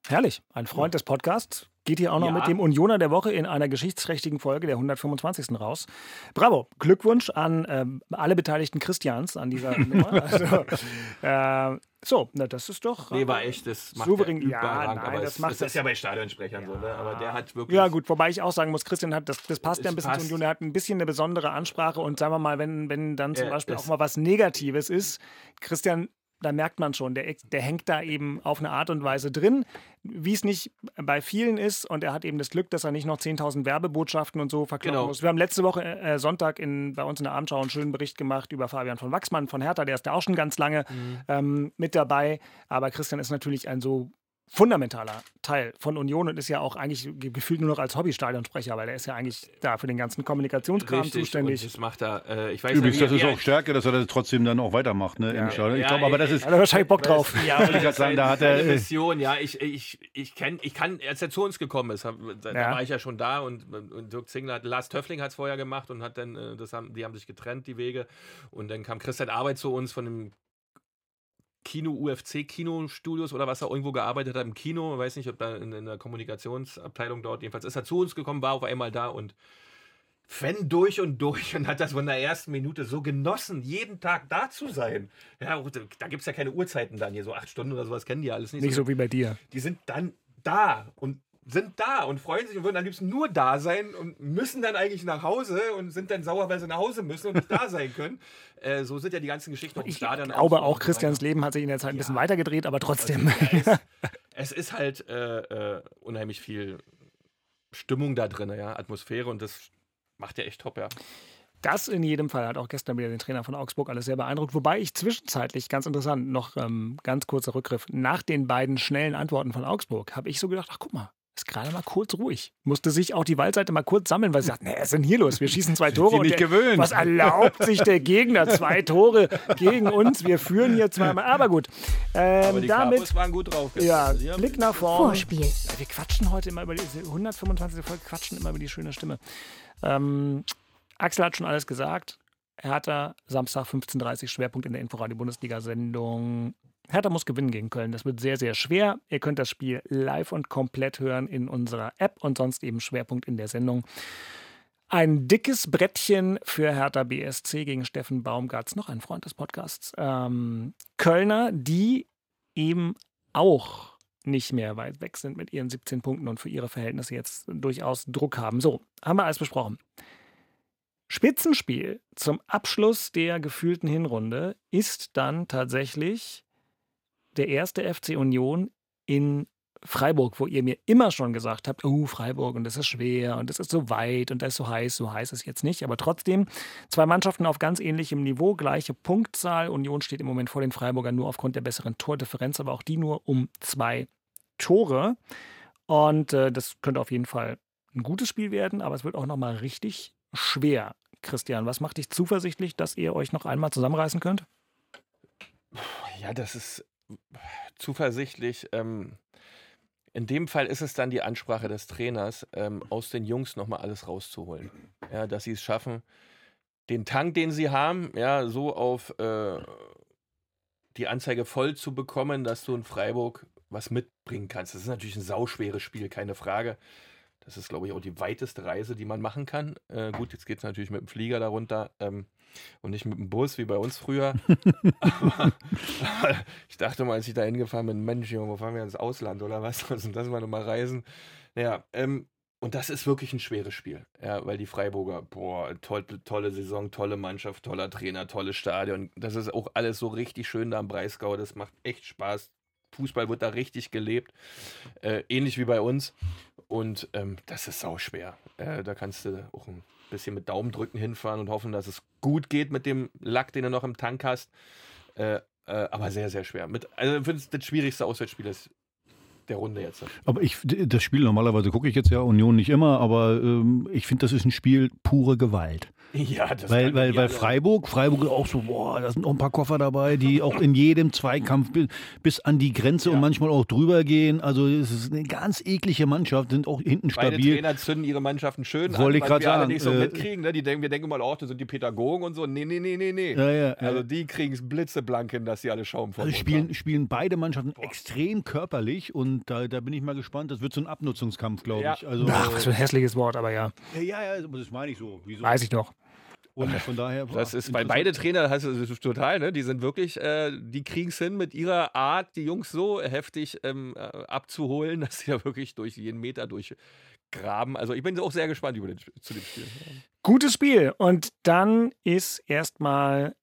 Herrlich, ein Freund des Podcasts. Geht hier auch noch Ja. mit dem Unioner der Woche in einer geschichtsträchtigen Folge der 125. raus. Bravo, Glückwunsch an ähm, alle beteiligten Christians an dieser Nummer. Also, äh, so, na, das ist doch. Nee, war echt, das macht Souverän, ja, nein, das es, macht das das- ist ja bei Stadionsprechern so, ne? aber der hat wirklich... Ja, gut, wobei ich auch sagen muss, Christian hat, das, das passt ja ein bisschen zu passt. Union, er hat ein bisschen eine besondere Ansprache und sagen wir mal, wenn, wenn dann zum Ja, Beispiel auch mal was Negatives ist, Christian, da merkt man schon, der, der hängt da eben auf eine Art und Weise drin, wie es nicht bei vielen ist und er hat eben das Glück, dass er nicht noch 10.000 Werbebotschaften und so verkaufen Genau. muss. Wir haben letzte Woche äh, Sonntag in, bei uns in der Abendschau einen schönen Bericht gemacht über Fabian von Wachsmann von Hertha, der ist da auch schon ganz lange Mhm. ähm, mit dabei, aber Christian ist natürlich ein so fundamentaler Teil von Union und ist ja auch eigentlich ge- gefühlt nur noch als Hobbystadionsprecher, weil er ist ja eigentlich da für den ganzen Kommunikationskram Richtig, zuständig. Und das macht er, äh, ich weiß Übrigens, ja, das ist auch Stärke, dass er das trotzdem dann auch weitermacht ne, im Stadion. Ich Ja, glaube aber, das ist. Hat er wahrscheinlich Bock drauf. Ja, ich grad sagen, da hat er- Eine Mission, ja, ich, ich, ich, kenn, ich kann, als er zu uns gekommen ist, hab, da, da Ja. war ich ja schon da und, und Dirk Zingler hat, Lars Töffling hat es vorher gemacht und hat dann, äh, das haben, die haben sich getrennt, die Wege. Und dann kam Christian Arbeit zu uns von dem Kino, UFC Kinostudios oder was er irgendwo gearbeitet hat im Kino, weiß nicht, ob da in, in der Kommunikationsabteilung dort, jedenfalls ist er zu uns gekommen, war auf einmal da und Fan durch und durch und hat das von der ersten Minute so genossen, jeden Tag da zu sein. Ja, da gibt es ja keine Uhrzeiten dann hier, so acht Stunden oder sowas kennen die alles nicht. Nicht so wie bei dir. Die sind dann da und sind da und freuen sich und würden am liebsten nur da sein und müssen dann eigentlich nach Hause und sind dann sauer, weil sie nach Hause müssen und nicht da sein können. Äh, so sind ja die ganzen Geschichten auch im Ich Stadion. glaube und auch, Christians. Leben hat sich in der Zeit ein bisschen weitergedreht, aber trotzdem. Also, es, es ist halt äh, äh, unheimlich viel Stimmung da drin, ja, Atmosphäre und das macht ja echt top, ja. Das in jedem Fall hat auch gestern wieder den Trainer von Augsburg alles sehr beeindruckt. Wobei ich zwischenzeitlich, ganz interessant, noch ähm, ganz kurzer Rückgriff, nach den beiden schnellen Antworten von Augsburg habe ich so gedacht, ach guck mal, ist gerade mal kurz ruhig. Musste sich auch die Waldseite mal kurz sammeln, weil sie sagt, nee, was ist denn hier los? Wir schießen zwei Tore. und nicht der, gewöhnt. Was erlaubt sich der Gegner? Zwei Tore gegen uns. Wir führen hier zweimal. Aber gut. Ähm, Aber die damit, waren gut drauf. ja, gestern. Blick nach vorne. Vorspiel. Ja, wir quatschen heute immer über die 125. Folge, quatschen immer über die schöne Stimme. Ähm, Axel hat schon alles gesagt. Hertha, Samstag 15.30 Uhr, Schwerpunkt in der Inforadio-Bundesliga-Sendung. Hertha muss gewinnen gegen Köln. Das wird sehr, sehr schwer. Ihr könnt das Spiel live und komplett hören in unserer App und sonst eben Schwerpunkt in der Sendung. Ein dickes Brettchen für Hertha BSC gegen Steffen Baumgartz, noch ein Freund des Podcasts. Ähm, Kölner, die eben auch nicht mehr weit weg sind mit ihren 17 Punkten und für ihre Verhältnisse jetzt durchaus Druck haben. So, haben wir alles besprochen. Spitzenspiel zum Abschluss der gefühlten Hinrunde ist dann tatsächlich der erste FC Union in Freiburg, wo ihr mir immer schon gesagt habt, oh, Freiburg und das ist schwer und das ist so weit und das ist so heiß, so heiß ist jetzt nicht, aber trotzdem zwei Mannschaften auf ganz ähnlichem Niveau, gleiche Punktzahl. Union steht im Moment vor den Freiburgern nur aufgrund der besseren Tordifferenz, aber auch die nur um zwei Tore. Und äh, das könnte auf jeden Fall ein gutes Spiel werden, aber es wird auch nochmal richtig schwer. Christian, was macht dich zuversichtlich, dass ihr euch noch einmal zusammenreißen könnt? Ja, das ist zuversichtlich. Ähm, in dem Fall ist es dann die Ansprache des Trainers, ähm, aus den Jungs nochmal alles rauszuholen. Ja, dass sie es schaffen, den Tank, den sie haben, ja, so auf äh, die Anzeige voll zu bekommen, dass du in Freiburg was mitbringen kannst. Das ist natürlich ein sauschweres Spiel, keine Frage. Das ist, glaube ich, auch die weiteste Reise, die man machen kann. Äh, gut, jetzt geht es natürlich mit dem Flieger darunter ähm, und nicht mit dem Bus wie bei uns früher. aber, aber ich dachte mal, als ich da hingefahren bin, Mensch, Junge, wo fahren wir ins Ausland oder was? Also lassen wir nochmal reisen. Naja, ähm, und das ist wirklich ein schweres Spiel, ja, weil die Freiburger, boah, toll, tolle Saison, tolle Mannschaft, toller Trainer, tolles Stadion. Das ist auch alles so richtig schön da am Breisgau. Das macht echt Spaß. Fußball wird da richtig gelebt, äh, ähnlich wie bei uns. Und ähm, das ist sau schwer. Äh, da kannst du auch ein bisschen mit Daumendrücken hinfahren und hoffen, dass es gut geht mit dem Lack, den du noch im Tank hast. Äh, äh, aber sehr, sehr schwer. Mit, also das schwierigste Auswärtsspiel ist der Runde jetzt. Aber ich, das Spiel normalerweise gucke ich jetzt ja Union nicht immer, aber ähm, ich finde, das ist ein Spiel pure Gewalt. Ja, das Weil, weil, ja, weil ja. Freiburg, Freiburg ist auch so, boah, da sind auch ein paar Koffer dabei, die auch in jedem Zweikampf bi- bis an die Grenze und manchmal auch drüber gehen. Also es ist eine ganz eklige Mannschaft, sind auch hinten Beide stabil. Trainer zünden ihre Mannschaften schön Wollte ich grad wir alle sagen, nicht so äh, mitkriegen. Ne? Die denken, wir denken mal, oh, das sind die Pädagogen und so. Nee, nee, nee, nee, nee. Ja, ja, also ja. die kriegen es blitzeblank hin, dass sie alle Schaum vom Also spielen, spielen beide Mannschaften extrem körperlich und da, da bin ich mal gespannt. Das wird so ein Abnutzungskampf, glaube Ja. ich. Also, Ach, was für ein hässliches Wort, aber ja, ja, ja, das meine ich so. Wieso? weiß ich doch. Und von daher. Das ist, weil beide Trainer, das ist, total, ne? Die sind wirklich, äh, die kriegen es hin, mit ihrer Art die Jungs so heftig ähm, äh, abzuholen, dass sie da wirklich durch jeden Meter durchgraben. Also ich bin auch sehr gespannt über den, zu dem Spiel. Gutes Spiel. Und dann ist erstmal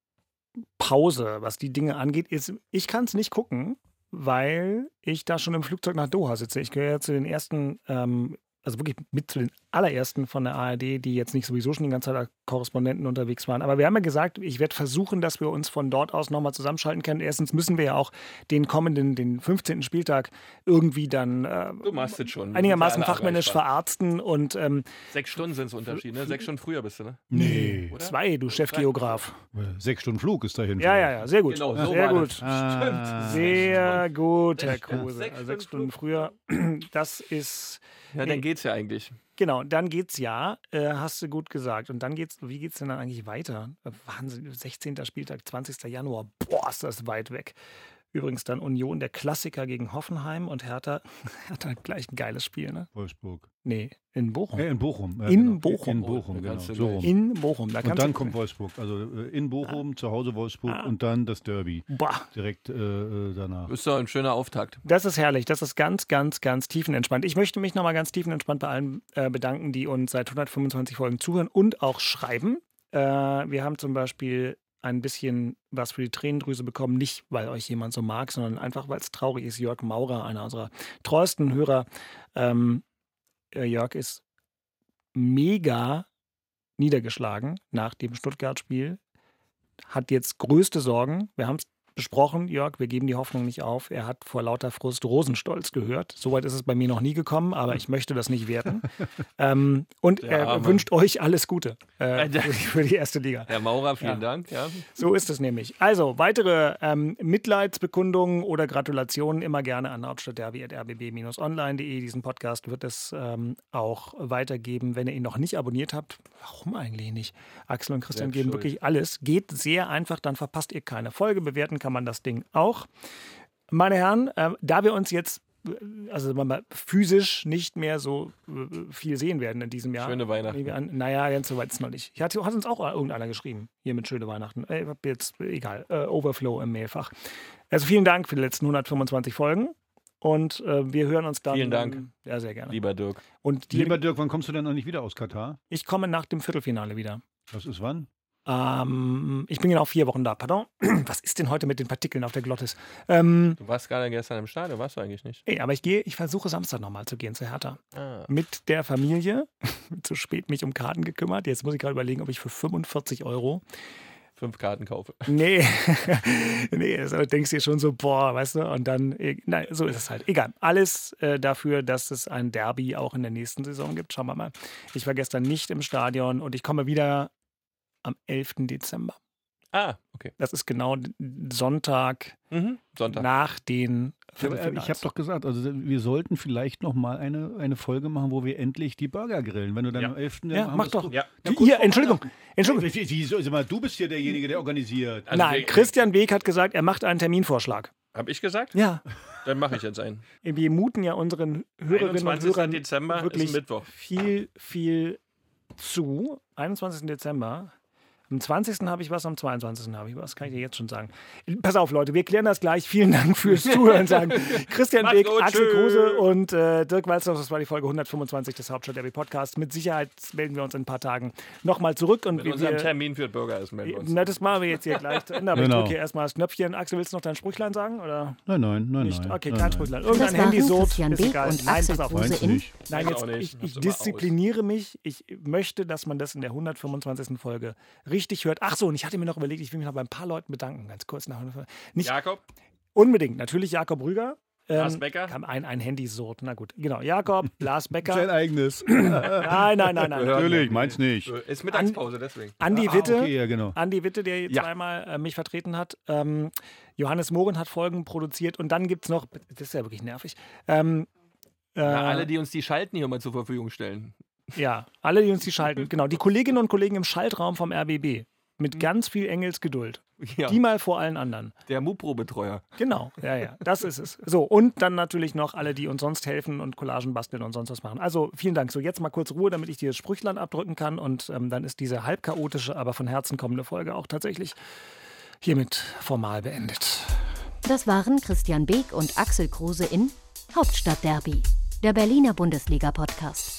Pause, was die Dinge angeht. Ist, ich kann es nicht gucken, weil ich da schon im Flugzeug nach Doha sitze. Ich gehöre ja zu den ersten, ähm, also wirklich mit zu den allerersten von der ARD, die jetzt nicht sowieso schon die ganze Zeit als Korrespondenten unterwegs waren. Aber wir haben ja gesagt, ich werde versuchen, dass wir uns von dort aus nochmal zusammenschalten können. Erstens müssen wir ja auch den kommenden, den 15. Spieltag irgendwie dann äh, Du machst es schon. einigermaßen fachmännisch erreichbar. verarzten und ähm, Sechs Stunden sind es Unterschied, ne? Sechs Stunden früher bist du, ne? Nee. Oder? zwei, du Chefgeograf. Sechs Stunden Flug ist dahin. Ja, ja, ja, sehr gut. Genau, so sehr war gut. das. Ah. Sehr gut, Herr Kruse. sechs Also Sechs Stunden früher. Das ist, Ja, dann geht's ja eigentlich. Genau, dann geht's ja, äh, hast du gut gesagt. Und dann geht's, wie geht's denn dann eigentlich weiter? Wahnsinn, 16. Spieltag, 20. Januar. Boah, ist das weit weg. Übrigens dann Union, der Klassiker gegen Hoffenheim und Hertha hat halt gleich ein geiles Spiel, ne? Wolfsburg. Nee, in Bochum. Äh, in Bochum. Ja, In genau. Bochum. In Bochum, Da genau. So rum. In Bochum. Da Und dann kommt Wolfsburg. Also äh, in Bochum, zu Hause Wolfsburg Ah. und dann das Derby. Boah, Direkt äh, äh, danach. Ist doch ein schöner Auftakt. Das ist herrlich. Das ist ganz, ganz, ganz tiefenentspannt. Ich möchte mich nochmal ganz tiefenentspannt bei allen äh, bedanken, die uns seit 125 Folgen zuhören und auch schreiben. Äh, wir haben zum Beispiel ein bisschen was für die Tränendrüse bekommen, nicht weil euch jemand so mag, sondern einfach weil es traurig ist. Jörg Maurer, einer unserer treuesten Hörer. Ähm, äh, Jörg ist mega niedergeschlagen nach dem Stuttgart-Spiel. Hat jetzt größte Sorgen. Wir haben es besprochen, Jörg, wir geben die Hoffnung nicht auf. Er hat vor lauter Frust Rosenstolz gehört. Soweit ist es bei mir noch nie gekommen, aber ich möchte das nicht werten. ähm, und er Arme. wünscht euch alles Gute äh, Äh, für, für die erste Liga. Herr Maurer, vielen Ja. Dank. Ja. So ist es nämlich. Also, weitere ähm, Mitleidsbekundungen oder Gratulationen immer gerne an hauptstadtderby.rbb-online.de. Diesen Podcast wird es ähm, auch weitergeben, wenn ihr ihn noch nicht abonniert habt. Warum eigentlich nicht? Axel und Christian Selbst geben schuld. wirklich alles. Geht sehr einfach, dann verpasst ihr keine Folge. Bewerten kann man das Ding auch. Meine Herren, ähm, da wir uns jetzt äh, also sagen wir mal, physisch nicht mehr so äh, viel sehen werden in diesem Jahr. Schöne Weihnachten. An, naja, ganz so weit ist noch nicht. Ich hatte, hat uns auch irgendeiner geschrieben, hier mit schöne Weihnachten. Äh, Ich hab jetzt, egal, äh, Overflow im Mailfach. Also vielen Dank für die letzten 125 Folgen. Und äh, wir hören uns dann. Vielen Dank. Ja, sehr gerne. Lieber Dirk. Und die, Lieber Dirk, wann kommst du denn noch nicht wieder aus Katar? ich komme nach dem Viertelfinale wieder. Das ist wann? Ähm, ich bin genau vier Wochen da. Pardon. Was ist denn heute mit den Partikeln auf der Glottis? Ähm, Du warst gerade gestern im Stadion, warst du eigentlich nicht? ey, aber ich gehe, ich versuche Samstag nochmal zu gehen zu Hertha. Ah. Mit der Familie. Zu spät mich um Karten gekümmert. Jetzt muss ich gerade überlegen, ob ich für 45 Euro Fünf Karten kaufe. Nee, nee, also denkst dir schon so, boah, weißt du, und dann, äh, nein, so ist es halt. Egal. Alles äh, dafür, dass es ein Derby auch in der nächsten Saison gibt. Schauen wir mal. Ich war gestern nicht im Stadion und ich komme wieder am 11. Dezember. Ah, okay. Das ist genau Sonntag Mhm. Sonntag. nach den Ich habe Viertelfinals. doch gesagt, also wir sollten vielleicht noch mal eine, eine Folge machen, wo wir endlich die Burger grillen. Wenn du dann Ja. am 11. Ja, mach doch. Ja. Kurz Hier, Entschuldigung, Weihnachten. Entschuldigung. Wie, wie, sag mal, du bist hier derjenige, der organisiert. Also Nein, wir- Christian Weg hat gesagt, er macht einen Terminvorschlag. Hab ich gesagt? Ja. Dann mache ich jetzt einen. Wir muten ja unseren Hörerinnen und 21. Hörern Dezember wirklich ist Mittwoch. viel, viel zu. 21. Dezember. Am 20. habe ich was, am 22. habe ich was, kann ich dir jetzt schon sagen. Pass auf, Leute, wir klären das gleich. Vielen Dank fürs Zuhören. Sagen Christian Beck, gut, Axel tschüss. Kruse und äh, Dirk Walzdorf. Das war die Folge 125 des Hauptstadt Derby Podcasts. Mit Sicherheit melden wir uns in ein paar Tagen nochmal zurück. Und Mit wir, unserem wir, Termin für Burger ist melden wir uns. na, das machen wir jetzt hier gleich zu Ende. Aber ich Genau. drücke hier erstmal das Knöpfchen. Axel, willst du noch dein Sprüchlein sagen? Oder Nein, nein, nein, nicht? Okay, nein, kein nein. Sprüchlein. Irgendein Handysot Christian ist egal. und Nein, Axel pass auf. In nicht? Nein, Ich jetzt, ich, ich diszipliniere mich. Ich möchte, dass man das in der 125. Folge richtig hört. Ach so, und ich hatte mir noch überlegt, ich will mich noch bei ein paar Leuten bedanken, ganz kurz. Nach, nicht Jakob, unbedingt, natürlich Jakob Rüger. Lars Ähm, Becker. kam ein, ein Handysort, na gut. Genau, Jakob, Lars Sein Becker. eigenes. Nein, nein, nein, nein. Natürlich, meins nicht. Äh, Ist Mittagspause, deswegen. Andi Ah, Witte. okay, ja, genau. Andi Witte, der Ja. zweimal äh, mich vertreten hat. Ähm, Johannes Mohren hat Folgen produziert. Und dann gibt es noch, das ist ja wirklich nervig, ähm, äh, Na, alle, die uns die Schalten hier mal zur Verfügung stellen. Ja, alle, die uns die schalten. Genau, die Kolleginnen und Kollegen im Schaltraum vom RBB. Mit ganz viel Engelsgeduld. Ja, Die mal vor allen anderen. der Mupro-Betreuer. Genau, ja, ja, das ist es. So, und dann natürlich noch alle, die uns sonst helfen und Collagen basteln und sonst was machen. Also vielen Dank. So, jetzt mal kurz Ruhe, damit ich dir das Sprüchlein abdrücken kann. Und ähm, dann ist diese halb chaotische, aber von Herzen kommende Folge auch tatsächlich hiermit formal beendet. Das waren Christian Beek und Axel Kruse in Hauptstadtderby, der Berliner Bundesliga-Podcast.